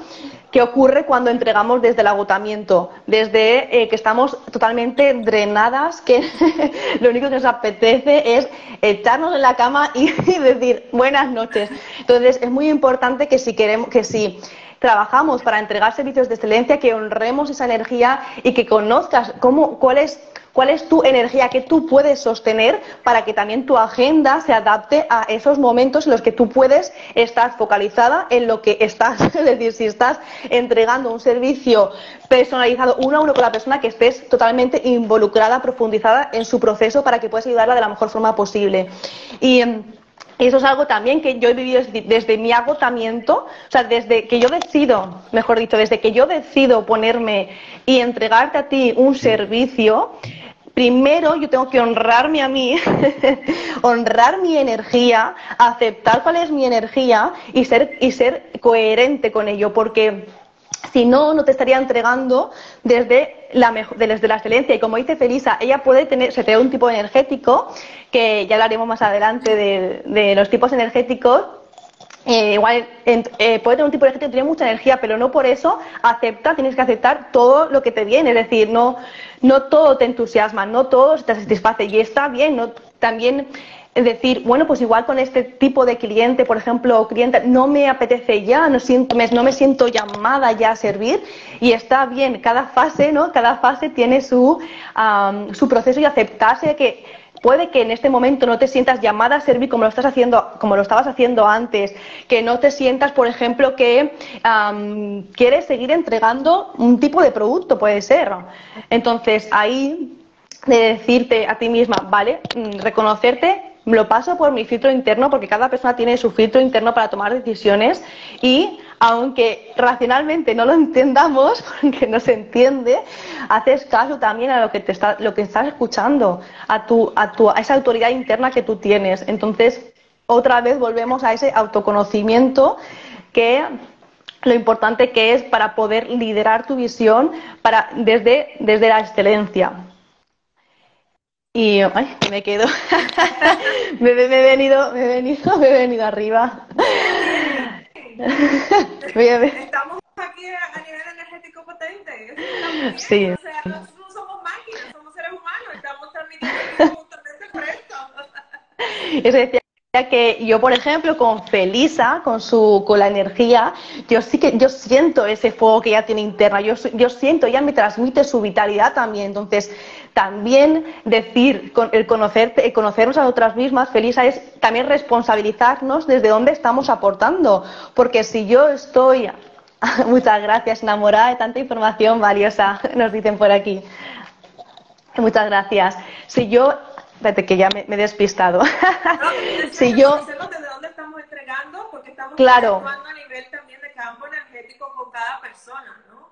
¿qué ocurre cuando entregamos desde el agotamiento? Desde eh, que estamos totalmente drenadas, que lo único que nos apetece es echarnos en la cama y, y decir buenas noches. Entonces es muy importante que si queremos, que si trabajamos para entregar servicios de excelencia, que honremos esa energía y que conozcas cómo, cuál es cuál es tu energía que tú puedes sostener para que también tu agenda se adapte a esos momentos en los que tú puedes estar focalizada en lo que estás. Es decir, si estás entregando un servicio personalizado uno a uno con la persona, que estés totalmente involucrada, profundizada en su proceso para que puedas ayudarla de la mejor forma posible. Y, em, eso es algo también que yo he vivido desde, mi agotamiento, o sea, desde que yo decido, mejor dicho, desde que yo decido ponerme y entregarte a ti un servicio, primero yo tengo que honrarme a mí, honrar mi energía, aceptar cuál es mi energía y ser, y ser coherente con ello, porque si no, no te estaría entregando desde la, desde la excelencia. Y como dice Felisa, ella puede tener, se te un tipo energético, que ya hablaremos más adelante de, los tipos energéticos, eh, igual eh, puede tener un tipo de energético que tiene mucha energía, pero no por eso acepta, tienes que aceptar todo lo que te viene, es decir, no, no todo te entusiasma, no todo te satisface. Y está bien, no, también decir, bueno, pues igual con este tipo de cliente, por ejemplo, o cliente, no me apetece ya, no, siento, no me siento llamada ya a servir. Y está bien, cada fase, ¿no? Cada fase tiene su, su proceso y aceptarse que puede que en este momento no te sientas llamada a servir como lo estás haciendo, como lo estabas haciendo antes, que no te sientas, por ejemplo, que quieres seguir entregando un tipo de producto, puede ser. Entonces, ahí de decirte a ti misma, vale, mm, reconocerte lo paso por mi filtro interno porque cada persona tiene su filtro interno para tomar decisiones y aunque racionalmente no lo entendamos, porque no se entiende, haces caso también a lo que te está, lo que estás escuchando, a tu, a tu, a esa autoridad interna que tú tienes. Entonces, otra vez volvemos a ese autoconocimiento que lo importante que es para poder liderar tu visión para, desde, desde la excelencia. Y ay, me quedo. me, he venido, me he venido, me he venido arriba. Estamos aquí a nivel energético potente. Sí. O sea, no, somos máquinas, somos seres humanos, estamos transmitiendo justamente decía que yo, por ejemplo, con Felisa, con su, con la energía, yo sí que yo siento ese fuego que ella tiene interna, yo, yo siento, ella me transmite su vitalidad también. Entonces, también decir, el, conocer, conocernos a nosotras mismas, Felisa, es también responsabilizarnos desde dónde estamos aportando. Porque si yo estoy, muchas gracias, enamorada de tanta información valiosa, nos dicen por aquí. Muchas gracias. Si yo, espérate que ya me, he despistado. si yo... desde dónde estamos entregando, porque estamos claro. a nivel también de campo energético con cada persona, ¿no?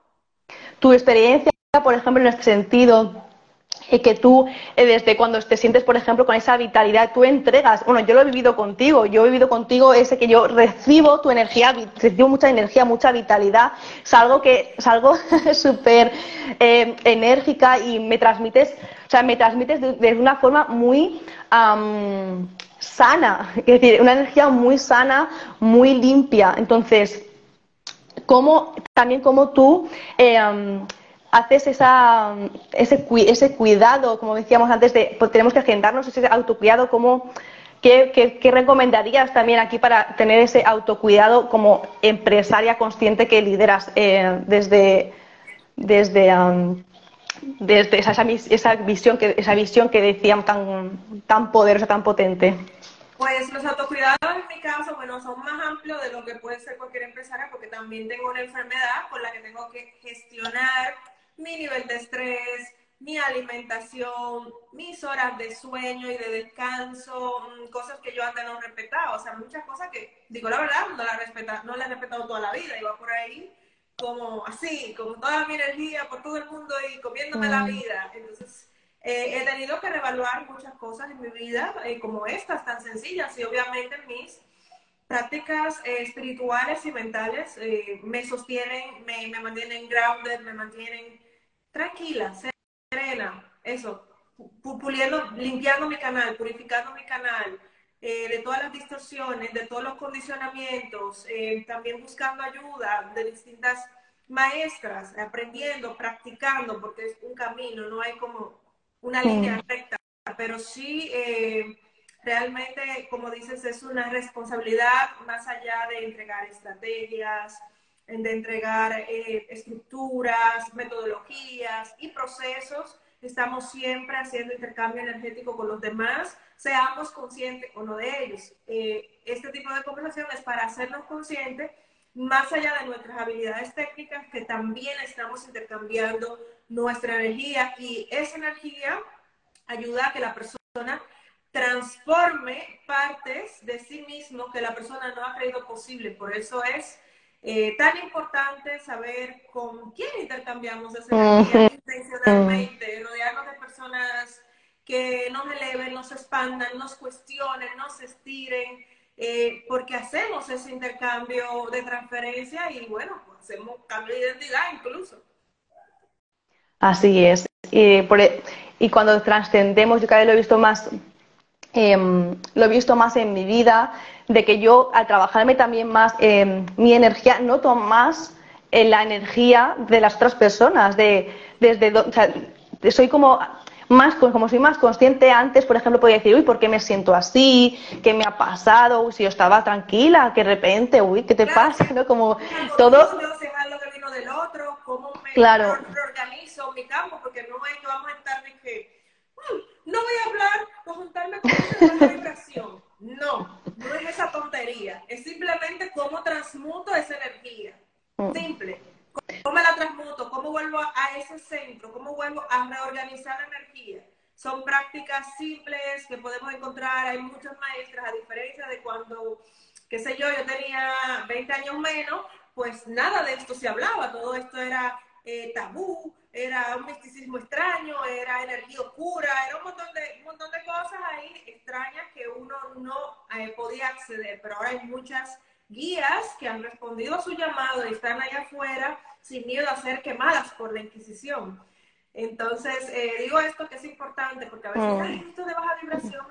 Tu experiencia, por ejemplo, en este sentido, y que tú, eh, desde cuando te sientes, por ejemplo, con esa vitalidad, tú entregas, bueno, yo lo he vivido contigo, yo he vivido contigo ese que yo recibo tu energía, recibo mucha energía, mucha vitalidad, salgo que, salgo súper eh, enérgica y me transmites, o sea, me transmites de, una forma muy sana, es decir, una energía muy sana, muy limpia. Entonces, ¿cómo, también como tú, eh, haces esa, ese, ese cuidado, como decíamos antes, de pues tenemos que agendarnos ese autocuidado, como, ¿qué, recomendarías también aquí para tener ese autocuidado como empresaria consciente que lideras eh, desde, desde, desde esa, esa, visión que, esa visión que decíamos tan, tan poderosa, tan potente? Pues los autocuidados en mi caso, bueno, son más amplios de lo que puede ser cualquier empresaria porque también tengo una enfermedad con la que tengo que gestionar mi nivel de estrés, mi alimentación, mis horas de sueño y de descanso, mm, cosas que yo antes no respetaba, o sea, muchas cosas que, digo la verdad, no las respeta, no las he respetado toda la vida, iba por ahí como así, con toda mi energía por todo el mundo y comiéndome la mm. vida. Entonces, eh, he tenido que reevaluar muchas cosas en mi vida, eh, como estas tan sencillas, y obviamente mis prácticas eh, espirituales y mentales me sostienen, me, me mantienen grounded, me mantienen tranquila, serena, eso, puliendo, limpiando mi canal, purificando mi canal, eh, de todas las distorsiones, de todos los condicionamientos, eh, también buscando ayuda de distintas maestras, aprendiendo, practicando, porque es un camino, no hay como una línea recta, pero sí eh, realmente, como dices, es una responsabilidad más allá de entregar estrategias, de entregar eh, estructuras, metodologías y procesos. Estamos siempre haciendo intercambio energético con los demás, seamos conscientes o no de ellos. Eh, este tipo de conversación es para hacernos conscientes, más allá de nuestras habilidades técnicas, que también estamos intercambiando nuestra energía y esa energía ayuda a que la persona transforme partes de sí mismo que la persona no ha creído posible. Por eso es eh, tan importante saber con quién intercambiamos esa energía intencionalmente, rodearnos de personas que nos eleven, nos expandan, nos cuestionen, nos estiren, eh, porque hacemos ese intercambio de transferencia y bueno, pues hacemos cambio de identidad incluso. Así es. Y, por, e, y cuando trascendemos, yo cada vez lo he visto más Em, lo he visto más en mi vida, de que yo al trabajarme también más em, mi energía, noto más en la energía de las otras personas, de, desde, o sea, soy como más, como soy más consciente antes, por ejemplo, podía decir, uy, ¿por qué me siento así? ¿Qué me ha pasado? si yo estaba tranquila, que de repente, uy, ¿qué te pasa? ¿No? Como todo... ¿Cómo me claro. organizo mi campo? Porque no es que vamos a estar de que no voy a hablar o juntarme con esa vibración. No, no es esa tontería. Es simplemente cómo transmuto esa energía. Mm. Simple. ¿Cómo la transmuto? ¿Cómo vuelvo a ese centro? ¿Cómo vuelvo a reorganizar la energía? son prácticas simples que podemos encontrar. Hay muchas maestras, a diferencia de cuando, qué sé yo, yo tenía 20 años menos, pues nada de esto se hablaba, todo esto era eh, tabú, era un misticismo extraño, era energía oscura, era un montón de, un montón de cosas ahí extrañas que uno no eh, podía acceder, pero ahora hay muchas guías que han respondido a su llamado y están allá afuera sin miedo a ser quemadas por la Inquisición. Entonces, eh, digo esto que es importante porque a veces oh. hay esto de baja vibración,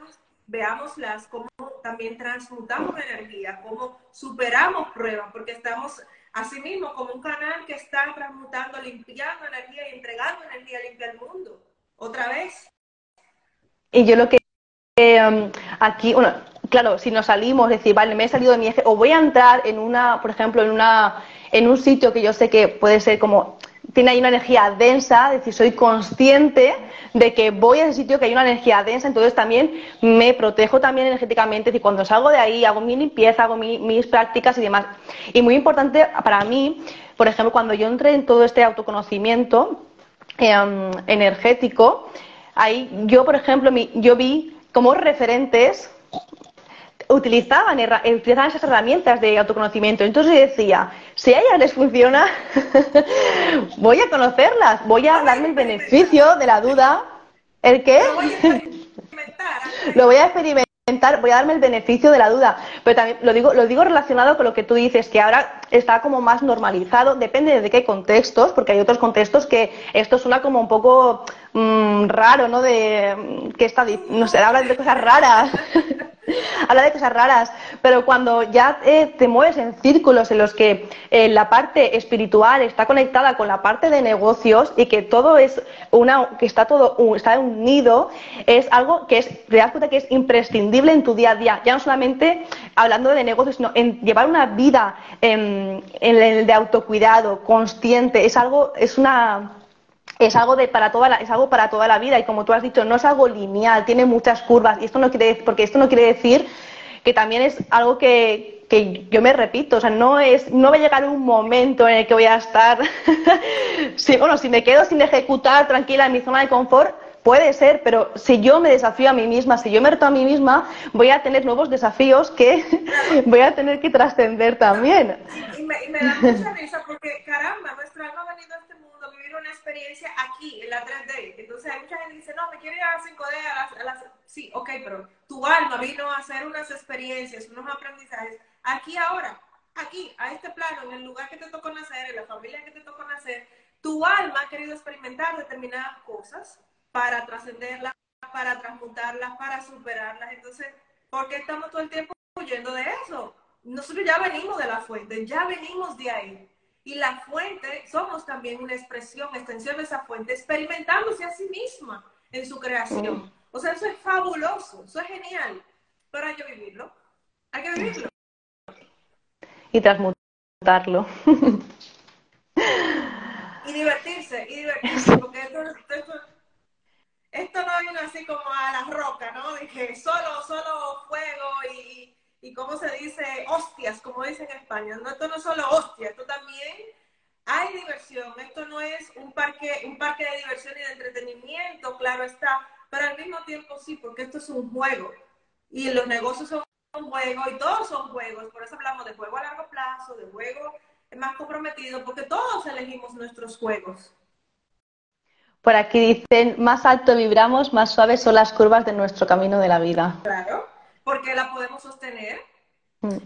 veámoslas como también transmutamos energía, cómo superamos pruebas, porque estamos asimismo como un canal que está transmutando, limpiando energía y entregando energía limpia al mundo. Otra vez. Y yo lo que eh, aquí, bueno, claro, si nos salimos, decir, vale, me he salido de mi eje, o voy a entrar en una, por ejemplo, en una, en un sitio que yo sé que puede ser como tiene ahí una energía densa, es decir, soy consciente de que voy a ese sitio que hay una energía densa, entonces también me protejo también energéticamente, es decir, cuando salgo de ahí hago mi limpieza, hago mis prácticas y demás. Y muy importante para mí, por ejemplo, cuando yo entré en todo este autoconocimiento em, energético, ahí yo, por ejemplo, yo vi como referentes utilizaban, utilizaban esas herramientas de autoconocimiento. Entonces decía, si a ellas les funciona, voy a conocerlas, voy a darme el beneficio de la duda. ¿El qué? Lo voy a experimentar, voy a darme el beneficio de la duda. Pero también lo digo, lo digo relacionado con lo que tú dices, que ahora está como más normalizado, depende de qué contextos, porque hay otros contextos que esto suena como un poco mm, raro, ¿no? De que está, no sé, habla de cosas raras. habla de cosas raras, pero cuando ya eh, te mueves en círculos en los que eh, la parte espiritual está conectada con la parte de negocios y que todo es una, que está todo está unido, es algo que es, te cuenta que es imprescindible en tu día a día, ya no solamente hablando de negocios, sino en llevar una vida en, el de autocuidado, consciente, es algo, es una es algo de para toda la, es algo para toda la vida. Y como tú has dicho no es algo lineal tiene muchas curvas. Y esto no quiere porque esto no quiere decir que también es algo que, que yo me repito. O sea no es no va a llegar un momento en el que voy a estar si bueno si me quedo sin ejecutar tranquila en mi zona de confort Puede ser, pero si yo me desafío a mí misma, si yo me reto a mí misma, voy a tener nuevos desafíos que voy a tener que trascender también. Y, me, da mucha risa porque, caramba, nuestro alma ha venido a este mundo a vivir una experiencia aquí, en la 3D. Entonces hay mucha gente que dice, no, me quiero ir a las 5D, a las, Sí, ok, pero tu alma vino a hacer unas experiencias, unos aprendizajes, aquí ahora, aquí, a este plano, en el lugar que te tocó nacer, en la familia que te tocó nacer, tu alma ha querido experimentar determinadas cosas para trascenderlas, para transmutarlas, para superarlas. Entonces, ¿por qué estamos todo el tiempo huyendo de eso? Nosotros ya venimos de la fuente, ya venimos de ahí. Y la fuente, somos también una expresión, extensión de esa fuente, experimentándose a sí misma en su creación. O sea, eso es fabuloso, eso es genial, pero hay que vivirlo, hay que vivirlo. Y transmutarlo. Y divertirse, y divertirse, porque esto, esto, esto no vino así como a la roca, ¿no? Dije, solo, solo fuego y, y ¿cómo se dice? Hostias, como dicen en España. No, esto no es solo hostias, esto también hay diversión. Esto no es un parque, un parque de diversión y de entretenimiento, claro está, pero al mismo tiempo sí, porque esto es un juego. Y los negocios son un juego y todos son juegos. Por eso hablamos de juego a largo plazo, de juego más comprometido, porque todos elegimos nuestros juegos. Por aquí dicen, más alto vibramos, más suaves son las curvas de nuestro camino de la vida. Claro, porque la podemos sostener. Mm.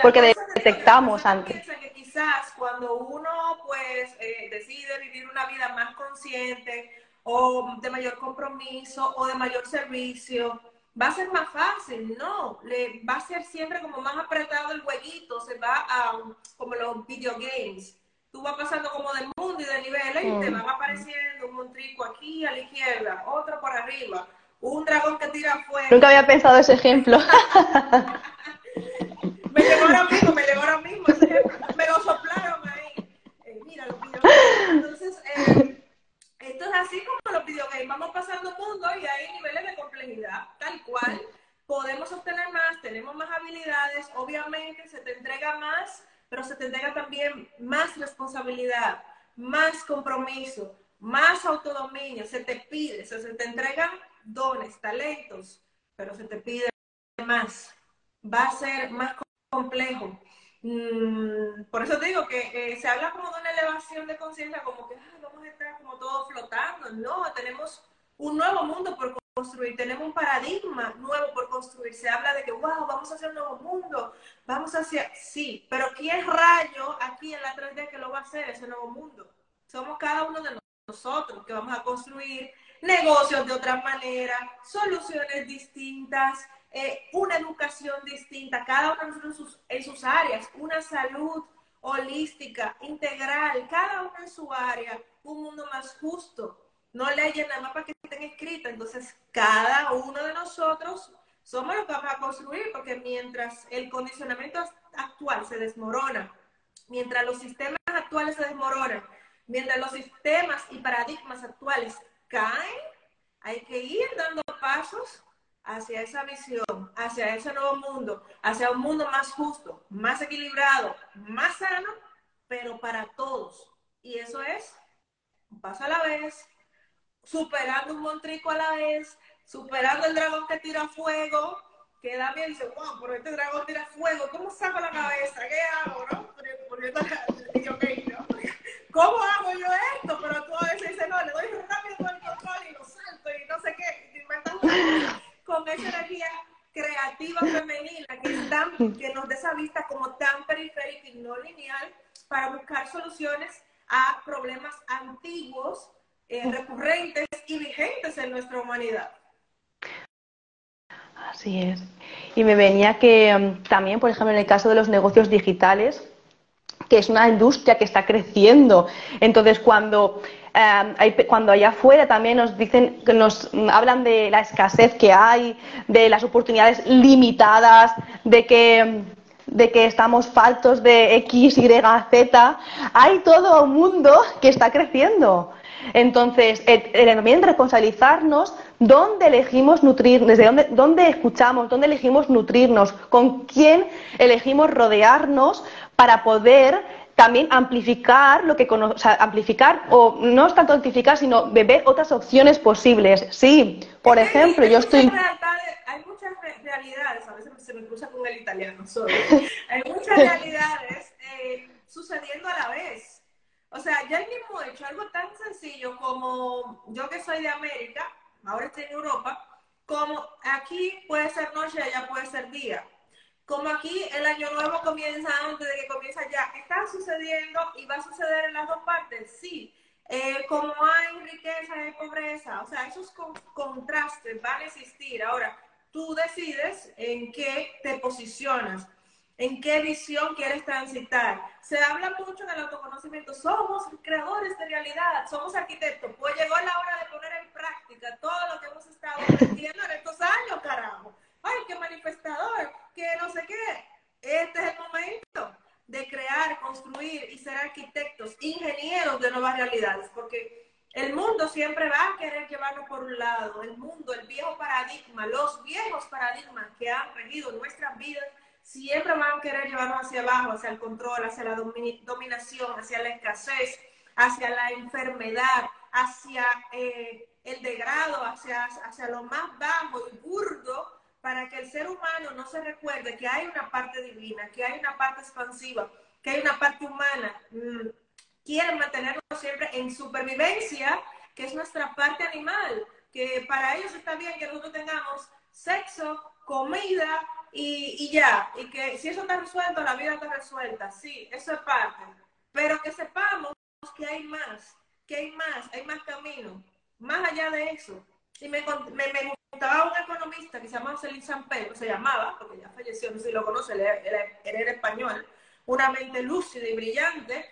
porque detectamos antes. Que quizás cuando uno pues eh, decide vivir una vida más consciente o de mayor compromiso o de mayor servicio, va a ser más fácil, no, le va a ser siempre como más apretado el jueguito, se va a como los videogames tú vas pasando como de mundo y de niveles y te van apareciendo un montrico aquí a la izquierda, otro por arriba, un dragón que tira fuego. Nunca había pensado ese ejemplo. me llegó ahora mismo, me llegó ahora mismo ese ejemplo. Me lo soplaron ahí. Eh, mira, los videogames. Entonces, eh, esto es así como los videogames. Vamos pasando mundo y hay niveles de complejidad, tal cual. Podemos obtener más, tenemos más habilidades, obviamente se te entrega más pero se te entrega también más responsabilidad, más compromiso, más autodominio, se te pide, se te entregan dones, talentos, pero se te pide más. Va a ser más complejo. Mm, por eso digo que eh, se habla como de una elevación de conciencia, como que vamos a estar como todos flotando. No, tenemos un nuevo mundo por construir, tenemos un paradigma nuevo por construir. Se habla de que, wow, vamos a hacer un nuevo mundo, vamos hacia, sí, pero ¿quién rayo aquí en la 3D que lo va a hacer ese nuevo mundo? Somos cada uno de nosotros que vamos a construir negocios de otra manera, soluciones distintas, eh, una educación distinta, cada uno en sus, en sus áreas, una salud holística, integral, cada uno en su área, un mundo más justo. No leyes nada más para que estén escritas. Entonces, cada uno de nosotros somos los que vamos a construir, porque mientras el condicionamiento actual se desmorona, mientras los sistemas actuales se desmoronan, mientras los sistemas y paradigmas actuales caen, hay que ir dando pasos hacia esa visión, hacia ese nuevo mundo, hacia un mundo más justo, más equilibrado, más sano, pero para todos. Y eso es un paso a la vez, superando un montrico a la vez, superando el dragón que tira fuego, que Damián dice, wow, pero este dragón tira fuego, ¿cómo saco la cabeza? ¿Qué hago, no? ¿Cómo hago yo esto? Pero tú a veces dices, no, le doy rápido el control y lo salto y no sé qué, con esa energía creativa femenina que, nos da esa vista como tan periférica y no lineal para buscar soluciones a problemas antiguos, eh, recurrentes y vigentes en nuestra humanidad. Así es. Y me venía que mm, también, por ejemplo, en el caso de los negocios digitales, que es una industria que está creciendo. Entonces, cuando eh, cuando allá afuera también nos dicen, nos hablan de la escasez que hay, de las oportunidades limitadas, de que, de que estamos faltos de X, Y, Z, hay todo un mundo que está creciendo. Entonces, eh, eh, también responsabilizarnos dónde elegimos nutrir, desde dónde, dónde escuchamos, dónde elegimos nutrirnos, con quién elegimos rodearnos para poder también amplificar lo que o sea, amplificar o no es tanto amplificar sino beber otras opciones posibles. Sí por ejemplo yo estoy hay muchas realidades a veces se me cruza con el italiano solo. Hay muchas realidades eh, sucediendo a la vez. O sea ya el mismo hecho algo tan sencillo como yo que soy de América ahora estoy en Europa como aquí puede ser noche allá puede ser día como aquí el año nuevo comienza antes de que comienza ya, está sucediendo y va a suceder en las dos partes, sí. Eh, como hay riqueza, hay pobreza, o sea, esos contrastes van a existir. Ahora, tú decides en qué te posicionas, en qué visión quieres transitar. Se habla mucho del autoconocimiento, somos creadores de realidad, somos arquitectos, pues llegó la hora de poner en práctica todo lo que hemos estado aprendiendo en estos años, carajo ay, qué manifestador, que no sé qué. Este es el momento de crear, construir y ser arquitectos, ingenieros de nuevas realidades, porque el mundo siempre va a querer llevarnos por un lado, el mundo, el viejo paradigma, los viejos paradigmas que han regido nuestras vidas, siempre van a querer llevarnos hacia abajo, hacia el control, hacia la dominación, hacia la escasez, hacia la enfermedad, hacia eh, el degrado, hacia, hacia lo más bajo y burdo para que el ser humano no se recuerde que hay una parte divina, que hay una parte expansiva, que hay una parte humana. Mm, quieren mantenernos siempre en supervivencia, que es nuestra parte animal, que para ellos está bien que nosotros tengamos sexo, comida y, ya, y que si eso está resuelto, la vida está resuelta, sí, eso es parte, pero que sepamos que hay más, que hay más, hay más camino, más allá de eso. Y me, me, me estaba un economista que se llama Celín Pedro, se llamaba, porque ya falleció, no sé si lo conoce, él era, español, una mente lúcida y brillante,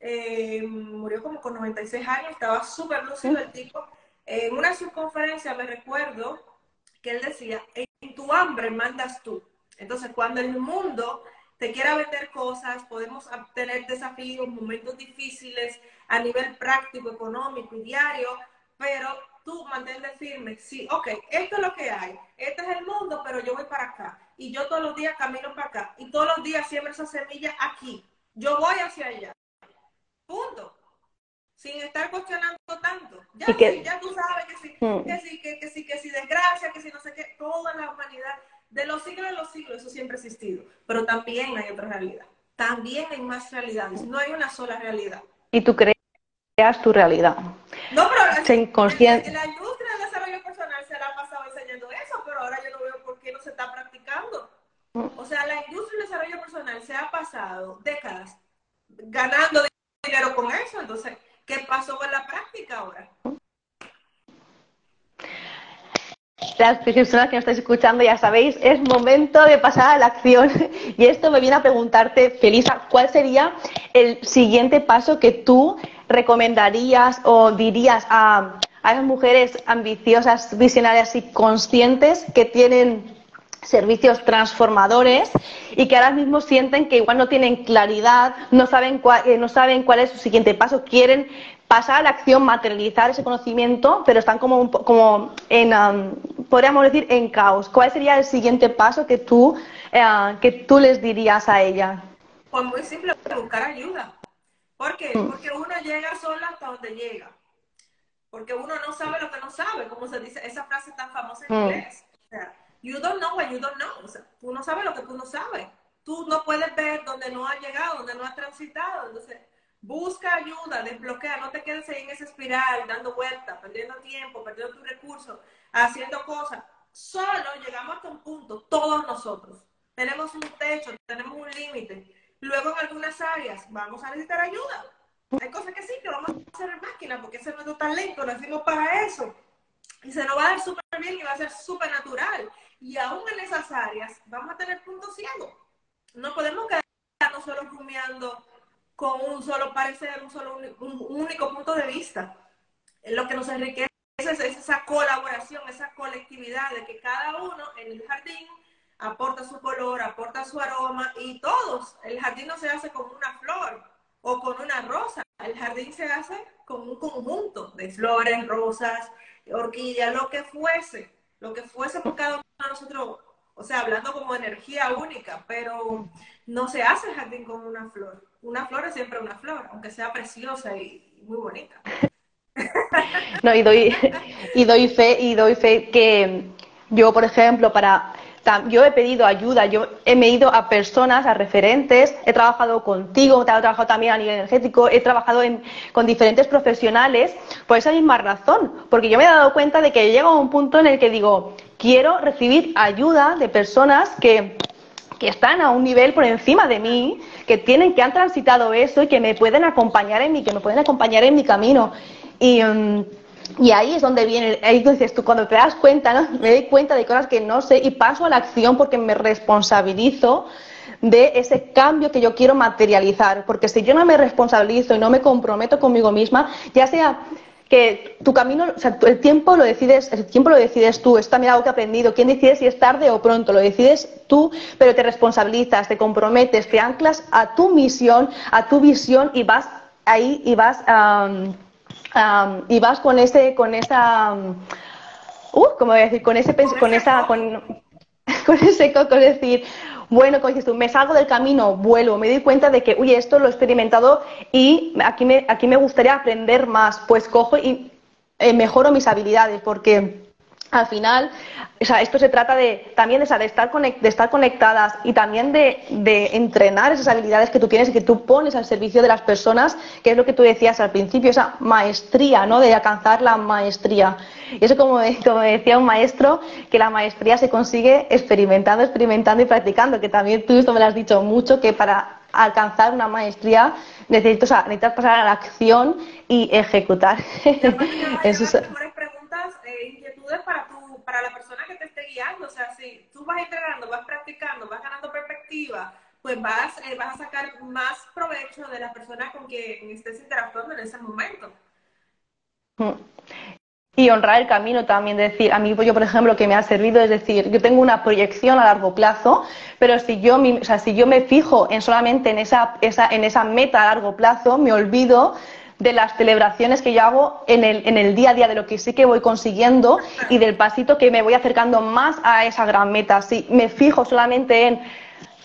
eh, murió como con 96 años, estaba súper lúcido el tipo. En una subconferencia me recuerdo que él decía, en tu hambre mandas tú. Entonces, cuando el mundo te quiera vender cosas, podemos tener desafíos, momentos difíciles a nivel práctico, económico y diario, pero tú mantente firme, sí, ok, esto es lo que hay, este es el mundo, pero yo voy para acá. Y yo todos los días camino para acá. Y todos los días siembro esa semilla aquí. Yo voy hacia allá. Punto. sin estar cuestionando tanto. Ya, sí, ya tú sabes que sí, mm. que sí, que, que sí, que sí, desgracia, que sí, no sé qué, toda la humanidad, de los siglos de los siglos, eso siempre ha existido. Pero también hay otra realidad. También hay más realidades. No hay una sola realidad. Y tú creas tu realidad. No, pero la, inconsciente. la industria del desarrollo personal se la ha pasado enseñando eso, pero ahora yo no veo por qué no se está practicando. O sea, la industria del desarrollo personal se ha pasado décadas ganando dinero con eso. Entonces, ¿qué pasó con la práctica ahora? Las personas que nos estáis escuchando ya sabéis, es momento de pasar a la acción. Y esto me viene a preguntarte, Felisa, ¿cuál sería el siguiente paso que tú recomendarías o dirías a, a esas mujeres ambiciosas, visionarias y conscientes que tienen servicios transformadores y que ahora mismo sienten que igual no tienen claridad, no saben, cuál, eh, no saben cuál es su siguiente paso, quieren pasar a la acción, materializar ese conocimiento, pero están como, como en, podríamos decir, en caos. ¿Cuál sería el siguiente paso que tú, eh, que tú les dirías a ella? Pues muy simple, buscar ayuda. ¿Por qué? Mm. Porque uno llega solo hasta donde llega. Porque uno no sabe lo que no sabe, como se dice, esa frase tan famosa en mm. inglés. O sea, you don't know what you don't know. O sea, tú no sabes lo que tú no sabes. Tú no puedes ver donde no has llegado, donde no has transitado. Entonces, busca ayuda, desbloquea, no te quedes ahí en esa espiral, dando vueltas, perdiendo tiempo, perdiendo tus recursos, haciendo cosas. Solo llegamos hasta un punto, todos nosotros. Tenemos un techo, tenemos un límite. Luego en algunas áreas vamos a necesitar ayuda. Hay cosas que sí, que vamos a hacer en máquina, porque ese es nuestro talento, nacimos para eso. Y se nos va a dar súper bien y va a ser súper natural. Y aún en esas áreas vamos a tener puntos ciegos. No podemos quedarnos solo rumiando con un solo parecer, un solo un, único punto de vista. Lo que nos enriquece es esa colaboración, esa colectividad de que cada uno en el jardín aporta su color, aporta su aroma y todos. El jardín no se hace con una flor o con una rosa, el jardín se hace con un conjunto de flores, rosas, orquídeas, lo que fuese, lo que fuese por cada uno de nosotros, o sea, hablando como energía única, pero no se hace jardín con una flor. Una flor es siempre una flor, aunque sea preciosa y muy bonita. No, y doy, y doy fe, y doy fe que yo, por ejemplo, para yo he pedido ayuda, yo he ido a personas, a referentes, he trabajado contigo, he trabajado también a nivel energético, he trabajado con diferentes profesionales por esa misma razón, porque yo me he dado cuenta de que llega un punto en el que digo, quiero recibir ayuda de personas que, que están a un nivel por encima de mí, que tienen, que han transitado eso y que me pueden acompañar en mi, que me pueden acompañar en mi camino. Y, mm, y ahí es donde viene, ahí dices tú, cuando te das cuenta, ¿no? me doy cuenta de cosas que no sé y paso a la acción porque me responsabilizo de ese cambio que yo quiero materializar. Porque si yo no me responsabilizo y no me comprometo conmigo misma, ya sea que tu camino, o sea, el tiempo lo decides, el tiempo lo decides tú, es también algo que he aprendido. ¿Quién decide si es tarde o pronto? Lo decides tú, pero te responsabilizas, te comprometes, te anclas a tu misión, a tu visión y vas ahí y vas y vas con ese, con esa, uh, ¿cómo voy a decir? Con ese, con esa, con, con ese coco, es decir, bueno, como dices tú, me salgo del camino, vuelvo, me doy cuenta de que, uy, esto lo he experimentado y aquí me, aquí me gustaría aprender más, pues cojo y eh, mejoro mis habilidades, porque al final, o sea, esto se trata de también de, de, estar, de estar conectadas y también de, de, entrenar esas habilidades que tú tienes y que tú pones al servicio de las personas, que es lo que tú decías al principio, esa maestría, ¿no? De alcanzar la maestría. Y eso, como, como decía un maestro, que la maestría se consigue experimentando, experimentando y practicando, que también tú esto me lo has dicho mucho, que para alcanzar una maestría necesitas, o sea, necesitas pasar a la acción y ejecutar. Eso para, tu, para la persona que te esté guiando. O sea, si tú vas entrenando, vas practicando, vas ganando perspectiva, pues vas, eh, vas a sacar más provecho de la persona con quien estés interactuando en ese momento. Y honrar el camino también, decir, a mí yo por ejemplo que me ha servido es decir, yo tengo una proyección a largo plazo, pero si yo, o sea, si yo me fijo en solamente en esa, esa, en esa meta a largo plazo, me olvido de las celebraciones que yo hago en el, en el día a día, de lo que sí que voy consiguiendo y del pasito que me voy acercando más a esa gran meta. Si me fijo solamente en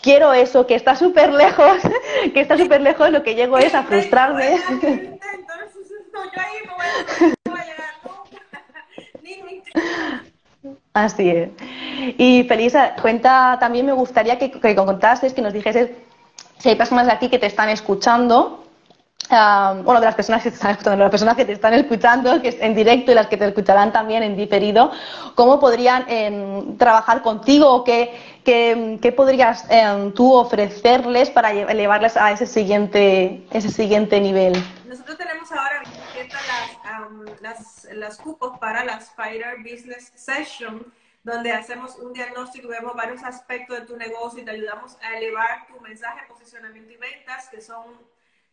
quiero eso, que está súper lejos, que está súper lejos, lo que llego es a frustrarme. Así es. Y Felisa, cuenta, también me gustaría que, que contases, que nos dijeses si hay personas de aquí que te están escuchando bueno, de las personas que te están escuchando, las personas que te están escuchando, que es en directo y las que te escucharán también en diferido, ¿cómo podrían em, trabajar contigo o qué, qué, podrías em, tú ofrecerles para elevarles a ese siguiente, ese siguiente nivel? Nosotros tenemos ahora las, las, las cupos para las Fighter Business Session donde hacemos un diagnóstico, vemos varios aspectos de tu negocio y te ayudamos a elevar tu mensaje, posicionamiento y ventas, que son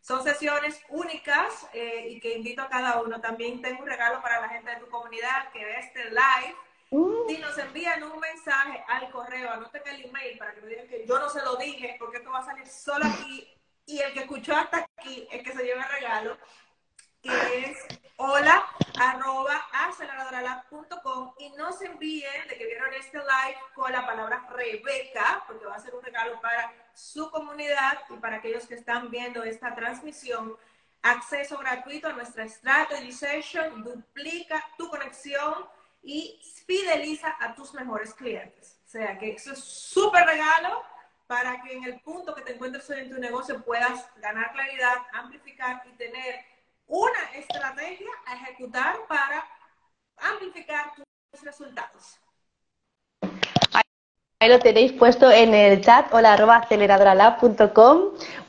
son sesiones únicas eh, y que invito a cada uno. También tengo un regalo para la gente de tu comunidad que ve este live. Uh. Si nos envían un mensaje al correo, anoten el email para que me digan que yo no se lo dije, porque esto va a salir solo aquí. Y el que escuchó hasta aquí es que se lleva el regalo, que es hola arroba aceleradoralab.com y no se envíen de que vieron este live con la palabra Rebeca, porque va a ser un regalo para su comunidad y para aquellos que están viendo esta transmisión. Acceso gratuito a nuestra Strategy Session, duplica tu conexión y fideliza a tus mejores clientes. O sea que eso es súper regalo para que en el punto que te encuentres en tu negocio puedas ganar claridad, amplificar y tener una estrategia a ejecutar para amplificar tus resultados. Ahí lo tenéis puesto en el chat, hola arroba aceleradoralab.com.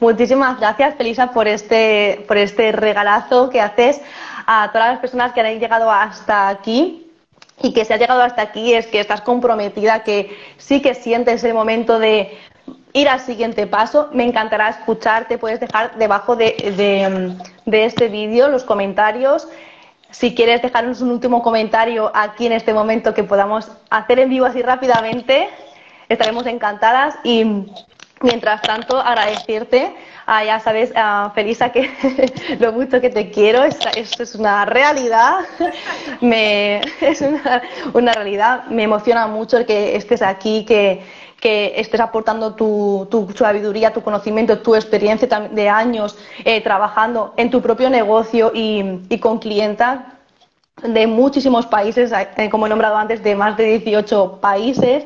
Muchísimas gracias, Felisa, por este, por este regalazo que haces a todas las personas que han llegado hasta aquí. Y que si has llegado hasta aquí es que estás comprometida, que sí que sientes el momento de ir al siguiente paso. Me encantará escucharte. Puedes dejar debajo de, este vídeo los comentarios. Si quieres dejarnos un último comentario aquí en este momento que podamos hacer en vivo así rápidamente, estaremos encantadas. Y mientras tanto, agradecerte. ya sabes, Felisa, que lo mucho que te quiero. Esto es una realidad. Me, es una, una realidad. Me emociona mucho que estés aquí, que que estés aportando tu, tu, sabiduría, tu conocimiento, tu experiencia de años eh, trabajando en tu propio negocio y, con clientas de muchísimos países, eh, como he nombrado antes, de más de 18 países.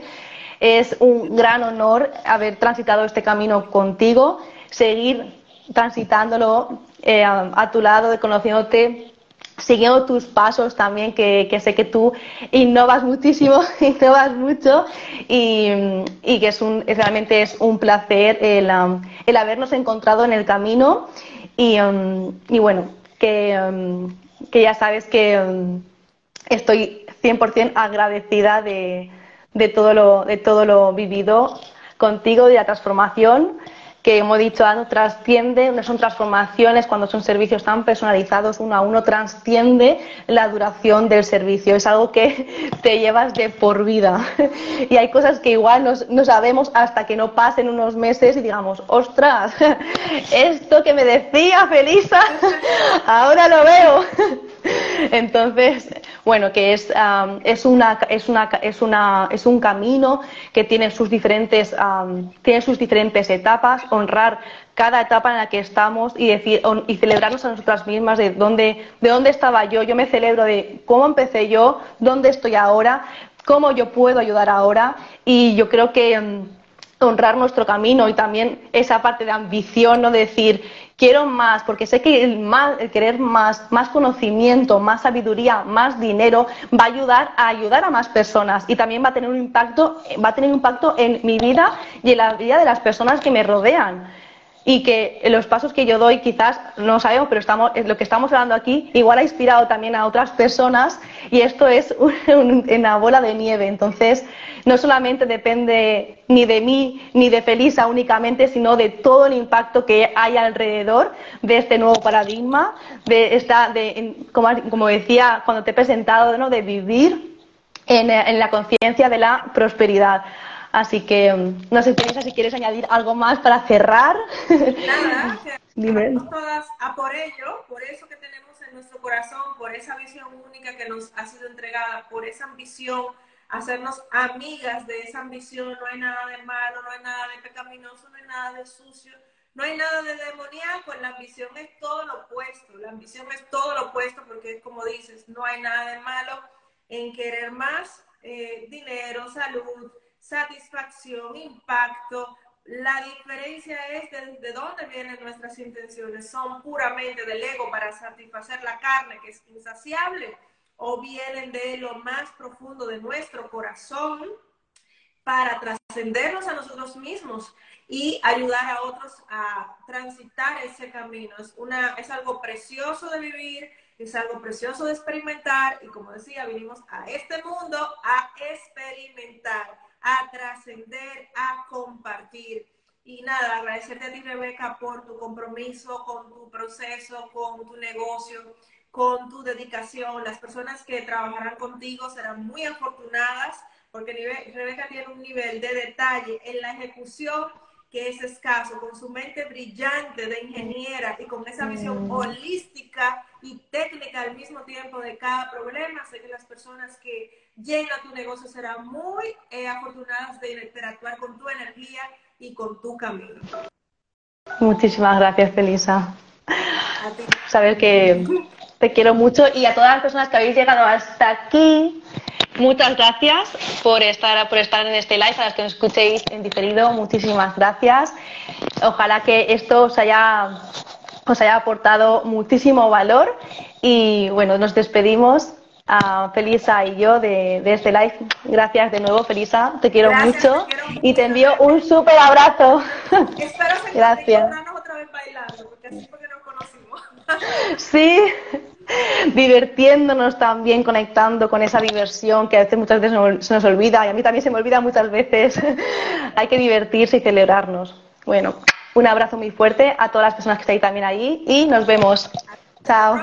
Es un gran honor haber transitado este camino contigo, seguir transitándolo eh, a, tu lado, conociéndote siguiendo tus pasos también, que, sé que tú innovas muchísimo, innovas mucho y, que es un, realmente es un placer el, um, el habernos encontrado en el camino. Y, um, bueno, que, um, que, ya sabes que estoy 100% agradecida de, de, todo lo, de todo lo vivido contigo, de la transformación que hemos dicho antes, trasciende, no son transformaciones cuando son servicios tan personalizados uno a uno, trasciende la duración del servicio. Es algo que te llevas de por vida. Y hay cosas que igual no sabemos hasta que no pasen unos meses y digamos, ostras, esto que me decía Felisa, ahora lo veo. Entonces, bueno, que es, es, una, es, una, es, una, es un camino que tiene sus diferentes, tiene sus diferentes etapas, honrar cada etapa en la que estamos y, decir, y celebrarnos a nosotras mismas de dónde, de dónde estaba yo. Yo me celebro de cómo empecé yo, dónde estoy ahora, cómo yo puedo ayudar ahora y yo creo que honrar nuestro camino y también esa parte de ambición, no decir quiero más, porque sé que el, más, el querer más, más conocimiento, más sabiduría, más dinero va a ayudar a ayudar a más personas y también va a tener un impacto, va a tener un impacto en mi vida y en la vida de las personas que me rodean y que los pasos que yo doy quizás no sabemos, pero estamos, lo que estamos hablando aquí igual ha inspirado también a otras personas y esto es una bola de nieve. Entonces, no solamente depende ni de mí ni de Felisa únicamente, sino de todo el impacto que hay alrededor de este nuevo paradigma, de esta, de, como, decía cuando te he presentado, de vivir en la conciencia de la prosperidad. Así que mm, no sé, Teresa, si quieres añadir algo más para cerrar. Nada, estamos todas a por ello, por eso que tenemos en nuestro corazón, por esa visión única que nos ha sido entregada, por esa ambición, hacernos amigas de esa ambición. No hay nada de malo, no hay nada de pecaminoso, no hay nada de sucio. No hay nada de demoníaco, la ambición es todo lo opuesto, la ambición es todo lo opuesto porque como dices, no hay nada de malo en querer más eh, dinero, salud, satisfacción, impacto. La diferencia es de, de dónde vienen nuestras intenciones. Son puramente del ego para satisfacer la carne que es insaciable o vienen de lo más profundo de nuestro corazón para trascendernos a nosotros mismos y ayudar a otros a transitar ese camino. Es, una, es algo precioso de vivir, es algo precioso de experimentar y como decía, vinimos a este mundo a experimentar, a trascender, a compartir. Y nada, agradecerte a ti, Rebeca, por tu compromiso con tu proceso, con tu negocio, con tu dedicación. Las personas que trabajarán contigo serán muy afortunadas porque Rebeca tiene un nivel de detalle en la ejecución que es escaso, con su mente brillante de ingeniera y con esa visión mm. holística y técnica al mismo tiempo de cada problema, sé que las personas que lleguen a tu negocio serán muy eh, afortunadas de interactuar con tu energía y con tu camino. Muchísimas gracias, Felisa. Saber que te quiero mucho y a todas las personas que habéis llegado hasta aquí, Muchas gracias por estar, por estar en este live, a las que nos escuchéis en diferido, muchísimas gracias. Ojalá que esto os haya, os haya aportado muchísimo valor y bueno, nos despedimos a Felisa y yo de, este live. Gracias de nuevo, Felisa, te quiero mucho y te envío un súper abrazo. Espero Gracias. otra vez bailando, porque así porque nos conocimos. Sí divirtiéndonos también, conectando con esa diversión que a veces muchas veces se nos olvida y a mí también se me olvida muchas veces. Hay que divertirse y celebrarnos. Bueno, un abrazo muy fuerte a todas las personas que estáis también ahí y nos vemos. Chao.